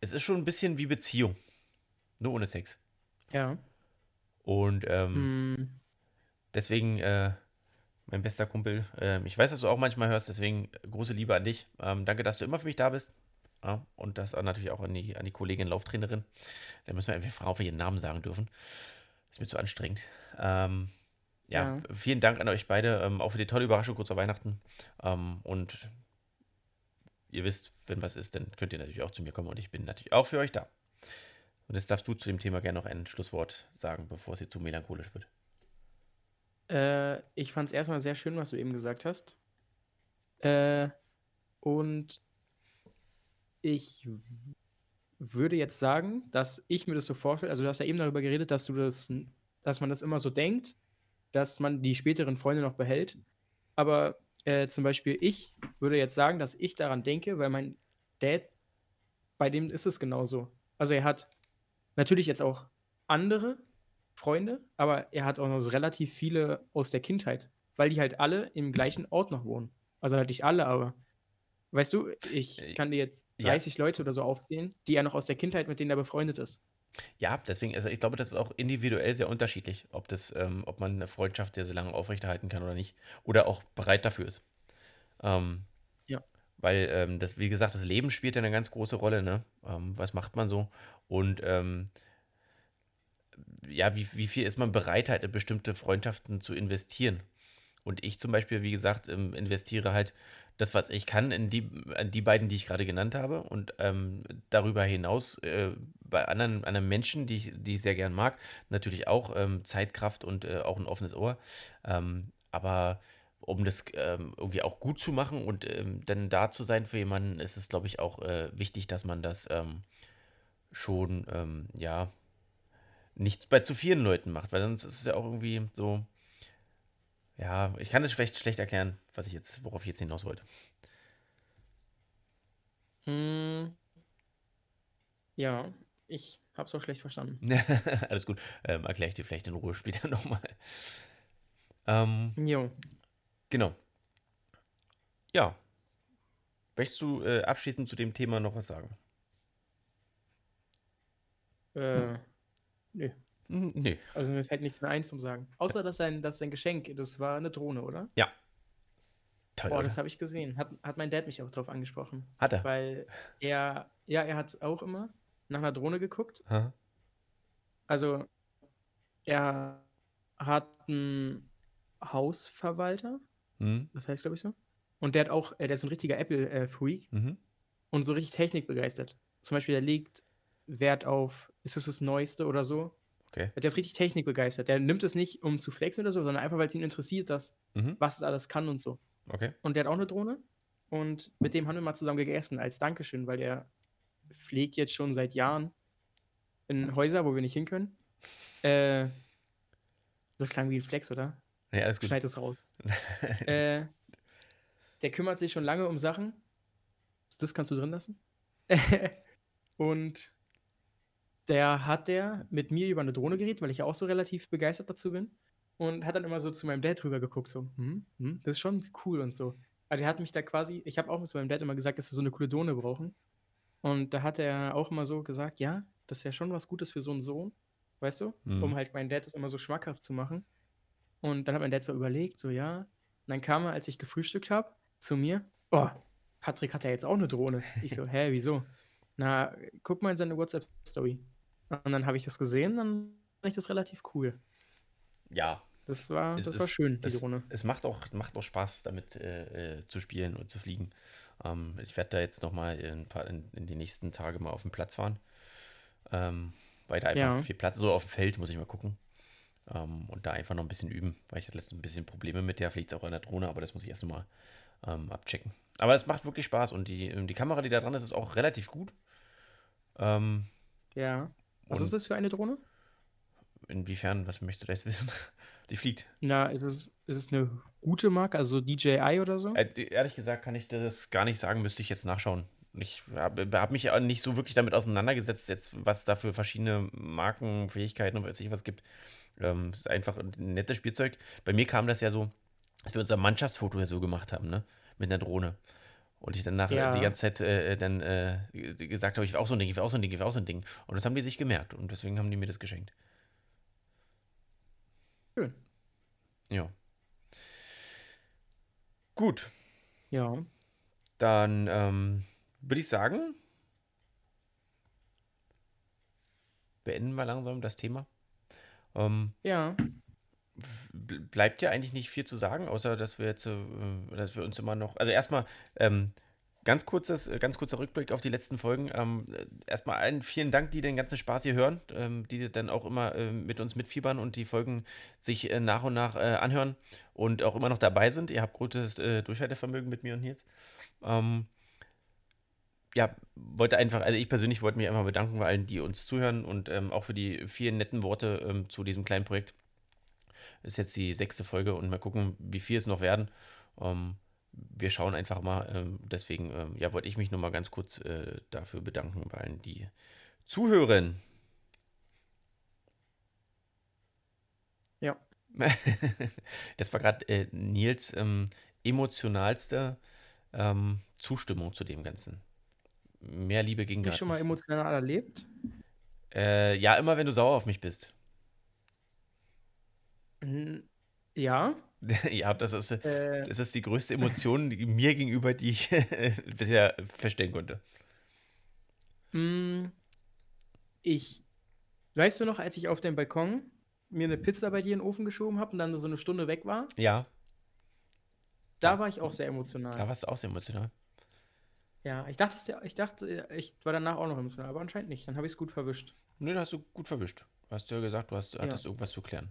es ist schon ein bisschen wie Beziehung, nur ohne Sex. Ja. Und ähm, Mm, deswegen, äh, mein bester Kumpel, ähm, ich weiß, dass du auch manchmal hörst, deswegen große Liebe an dich. Ähm, danke, dass du immer für mich da bist. Ja, und das natürlich auch an die, an die Kollegin Lauftrainerin. Da müssen wir einfach ob wir ihren Namen sagen dürfen. Ist mir zu anstrengend. Ähm, ja, Ja. vielen Dank an euch beide, ähm, auch für die tolle Überraschung kurz vor Weihnachten. Ähm, und ihr wisst, wenn was ist, dann könnt ihr natürlich auch zu mir kommen und ich bin natürlich auch für euch da. Und jetzt darfst du zu dem Thema gerne noch ein Schlusswort sagen, bevor es hier zu melancholisch wird. äh, ich fand es erstmal sehr schön, was du eben gesagt hast. Äh, und ich würde jetzt sagen, dass ich mir das so vorstelle, also du hast ja eben darüber geredet, dass du das, dass man das immer so denkt, dass man die späteren Freunde noch behält. Aber äh, zum Beispiel ich würde jetzt sagen, dass ich daran denke, weil mein Dad, bei dem ist es genauso. Also er hat natürlich jetzt auch andere Freunde, aber er hat auch noch so relativ viele aus der Kindheit, weil die halt alle im gleichen Ort noch wohnen. Also halt nicht alle, aber weißt du, ich Äh, kann dir jetzt ja. 30 Leute oder so aufzählen, die er noch aus der Kindheit, mit denen er befreundet ist. Ja, deswegen, also ich glaube, das ist auch individuell sehr unterschiedlich, ob das, ähm, ob man eine Freundschaft sehr, sehr lange aufrechterhalten kann oder nicht. Oder auch bereit dafür ist. Ähm, Ja. weil ähm, das, wie gesagt, das Leben spielt ja eine ganz große Rolle, ne? Ähm, was macht man so? Und ähm, ja, wie, wie viel ist man bereit, halt in bestimmte Freundschaften zu investieren? Und ich zum Beispiel, wie gesagt, ähm, investiere halt das, was ich kann, in die, an die beiden, die ich gerade genannt habe. Und ähm, darüber hinaus äh, bei anderen, anderen Menschen, die ich, die ich sehr gern mag, natürlich auch ähm, Zeit, Kraft und äh, auch ein offenes Ohr. Ähm, aber um das ähm, irgendwie auch gut zu machen und ähm, dann da zu sein für jemanden, ist es, glaube ich, auch äh, wichtig, dass man das ähm, schon, ähm, ja, nicht bei zu vielen Leuten macht, weil sonst ist es ja auch irgendwie so, ja, ich kann das schlecht, schlecht erklären, was ich jetzt, worauf ich jetzt hinaus wollte. Mm, ja, Ich hab's auch schlecht verstanden. [laughs] Alles gut. Ähm, Erkläre ich dir vielleicht in Ruhe später [laughs] nochmal. Ähm, Jo. genau. Ja. Möchtest du äh, abschließend zu dem Thema noch was sagen? Äh, nö. Hm, Nee. Also mir fällt nichts mehr ein zum Sagen. Außer, dass sein, dass sein Geschenk, das war eine Drohne, oder? Ja. Toll, Boah, oder? das habe ich gesehen. Hat, hat mein Dad mich auch drauf angesprochen. Hat er? Weil er, ja, er hat auch immer nach einer Drohne geguckt. Hä? Also, er hat einen Hausverwalter, Hm? das heißt, glaube ich so. Und der hat auch, äh, der ist ein richtiger Apple-Freak Mhm. und so richtig technikbegeistert. Zum Beispiel, der legt Wert auf, ist es das Neueste oder so. Okay. Der ist richtig technikbegeistert. Der nimmt es nicht, um zu flexen oder so, sondern einfach, weil es ihn interessiert, dass, Mhm. was es alles kann und so. Okay. Und der hat auch eine Drohne. Und mit dem haben wir mal zusammen gegessen, als Dankeschön, weil der pflegt jetzt schon seit Jahren in Häuser, wo wir nicht hin können. [laughs] Äh, das klang wie ein Flex, oder? Ja, alles gut. Schneid es raus. [laughs] äh, der kümmert sich schon lange um Sachen. Das kannst du drin lassen. [laughs] und der hat der mit mir über eine Drohne geredet, weil ich ja auch so relativ begeistert dazu bin. Und hat dann immer so zu meinem Dad drüber geguckt, so, hm, hm, das ist schon cool und so. Also der hat mich da quasi, ich habe auch zu meinem Dad immer gesagt, dass wir so eine coole Drohne brauchen. Und da hat er auch immer so gesagt, ja, das wäre schon was Gutes für so einen Sohn, weißt du? Mhm. Um halt meinen Dad das immer so schmackhaft zu machen. Und dann hat mein Dad so überlegt, so ja. Und dann kam er, als ich gefrühstückt habe, zu mir, oh, Patrick hat ja jetzt auch eine Drohne. Ich so, hä, wieso? Na, guck mal in seine WhatsApp-Story. Und dann habe ich das gesehen, dann fand ich das relativ cool. Ja. Das war, Es das war schön, die es, Drohne. Es macht auch, macht auch Spaß, damit äh, äh, zu spielen und zu fliegen. Ähm, ich werde da jetzt nochmal in, in, in die nächsten Tage mal auf den Platz fahren. Ähm, weil da einfach Ja. viel Platz, so auf dem Feld muss ich mal gucken. Ähm, und da einfach noch ein bisschen üben, weil ich hatte letztens ein bisschen Probleme mit der, fliegt auch an der Drohne, aber das muss ich erst nochmal ähm, abchecken. Aber es macht wirklich Spaß und die, die Kamera, die da dran ist, ist auch relativ gut. Ähm, Ja. Was ist das für eine Drohne? inwiefern, was möchtest du da jetzt wissen? Die fliegt. Na, ist es, ist es eine gute Marke, also DJI oder so? Äh, ehrlich gesagt kann ich das gar nicht sagen, müsste ich jetzt nachschauen. Ich habe hab mich ja nicht so wirklich damit auseinandergesetzt, jetzt, was da für verschiedene Marken, Fähigkeiten und weiß ich was gibt. Ähm, es ist einfach ein nettes Spielzeug. Bei mir kam das ja so, dass wir unser Mannschaftsfoto ja so gemacht haben, ne? Mit einer Drohne. Und ich dann nachher Ja. die ganze Zeit äh, dann äh, gesagt habe, ich will auch so ein Ding, ich will auch so ein Ding, ich will auch so ein Ding. Und das haben die sich gemerkt und deswegen haben die mir das geschenkt. Schön. Ja. Gut. Ja. Dann ähm, würde ich sagen, beenden wir langsam das Thema. Ähm, Ja. bleibt ja eigentlich nicht viel zu sagen, außer dass wir jetzt, äh, dass wir uns immer noch, also erstmal ähm, ganz kurzes, äh, ganz kurzer Rückblick auf die letzten Folgen. Ähm, äh, erstmal allen vielen Dank, die den ganzen Spaß hier hören, ähm, die dann auch immer äh, mit uns mitfiebern und die Folgen sich äh, nach und nach äh, anhören und auch immer noch dabei sind. Ihr habt gutes äh, Durchhaltevermögen mit mir und Nils. Ähm, ja, wollte einfach, also ich persönlich wollte mich einfach bedanken bei allen, die uns zuhören und ähm, auch für die vielen netten Worte ähm, zu diesem kleinen Projekt. Ist jetzt die sechste Folge und mal gucken, wie viel es noch werden. Ähm, wir schauen einfach mal. Ähm, deswegen, ähm, ja, wollte ich mich nur mal ganz kurz äh, dafür bedanken bei allen, die zuhören. Ja. [laughs] das war gerade äh, Nils ähm, emotionalste ähm, Zustimmung zu dem Ganzen. Mehr Liebe ging Hab gar ich schon mal nicht. emotional erlebt? Äh, ja, immer wenn du sauer auf mich bist. Ja. [laughs] ja, das ist, äh, Äh, das ist die größte Emotion die, mir gegenüber, die ich bisher feststellen konnte. Mm, Ich, weißt du noch, als ich auf dem Balkon mir eine Pizza bei dir in den Ofen geschoben habe und dann so eine Stunde weg war? Ja, Da war ich auch sehr emotional. da warst du auch sehr emotional. Ja, ich dachte, ich dachte, ich war danach auch noch emotional, aber anscheinend nicht. Dann habe ich es gut verwischt. Nö, da hast du gut verwischt. Hast du ja gesagt, du hast, Ja. hattest irgendwas zu klären.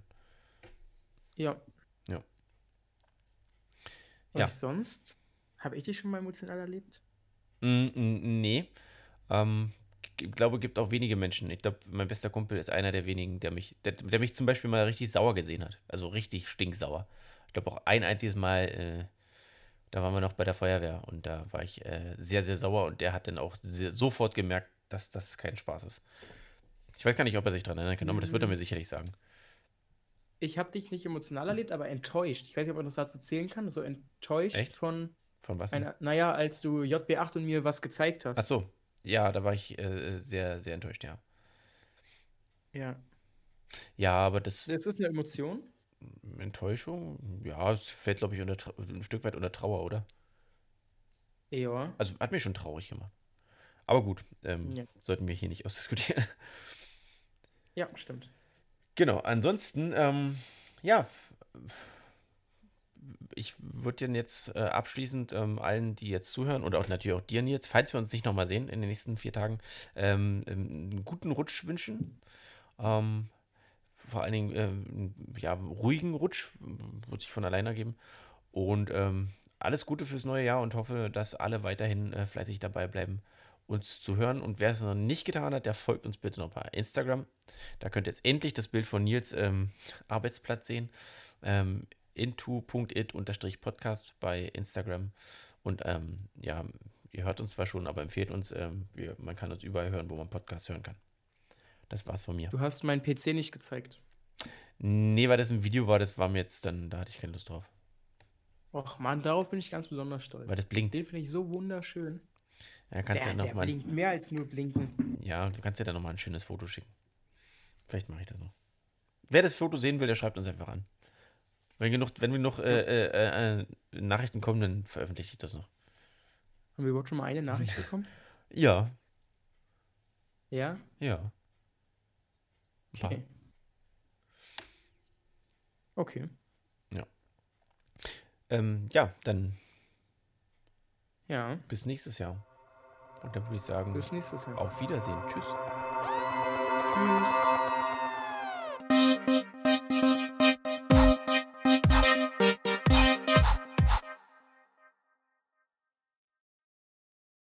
Ja. Ja. Und Ja. sonst? Habe ich dich schon mal emotional erlebt? Mm, mm, nee. Ähm, ich glaube, gibt auch wenige Menschen. Ich glaube, mein bester Kumpel ist einer der wenigen, der mich, der, der mich zum Beispiel mal richtig sauer gesehen hat. Also richtig stinksauer. Ich glaube auch ein einziges Mal, äh, da waren wir noch bei der Feuerwehr und da war ich äh, sehr, sehr sauer und der hat dann auch sehr, sofort gemerkt, dass das kein Spaß ist. Ich weiß gar nicht, ob er sich daran erinnern kann, aber das wird er mir sicherlich sagen. Ich habe dich nicht emotional erlebt, aber enttäuscht. Ich weiß nicht, ob man das dazu zählen kann. So enttäuscht Echt? von Von was? einer. Naja, als du JB8 und mir was gezeigt hast. Ach so. Ja, da war ich äh, sehr, sehr enttäuscht, ja. Ja. Ja, aber das Das ist eine Emotion. Enttäuschung, ja, es fällt, glaube ich, unter, ein Stück weit unter Trauer, oder? Ja. Also hat mich schon traurig gemacht. Aber gut, ähm, Ja. sollten wir hier nicht [laughs] ausdiskutieren. Ja, stimmt. Genau, ansonsten, ähm, ja, ich würde jetzt äh, abschließend ähm, allen, die jetzt zuhören und auch natürlich auch dir, Nils, falls wir uns nicht nochmal sehen in den nächsten vier Tagen, ähm, ähm, einen guten Rutsch wünschen. Ähm, vor allen Dingen, ähm, ja, ruhigen Rutsch, wird sich von alleine ergeben. Und ähm, alles Gute fürs neue Jahr und hoffe, dass alle weiterhin äh, fleißig dabei bleiben, uns zu hören. Und wer es noch nicht getan hat, der folgt uns bitte noch bei Instagram. Da könnt ihr jetzt endlich das Bild von Nils ähm, Arbeitsplatz sehen. Ähm, into.it-podcast bei Instagram. Und ähm, ja, ihr hört uns zwar schon, aber empfehlt uns. Ähm, wir, man kann uns überall hören, wo man Podcasts hören kann. Das war's von mir. Du hast meinen PC nicht gezeigt. Nee, weil das ein Video war, das war mir jetzt dann, da hatte ich keine Lust drauf. Och Mann, darauf bin ich ganz besonders stolz. Weil das blinkt. Den finde ich so wunderschön. Ja, kannst der ja noch der mal, blinkt mehr als nur blinken. ja, du kannst ja dann nochmal ein schönes Foto schicken. Vielleicht mache ich das noch. Wer das Foto sehen will, der schreibt uns einfach an. Wenn genug, wenn wir noch äh, äh, äh, Nachrichten kommen, dann veröffentliche ich das noch. Haben wir überhaupt schon mal eine Nachricht [laughs] bekommen? Ja, Ja? ja. Okay. Okay. Ähm, ja, dann Ja. bis nächstes Jahr. Und dann würde ich sagen, Bis nächstes Jahr. auf Wiedersehen. Tschüss. Tschüss.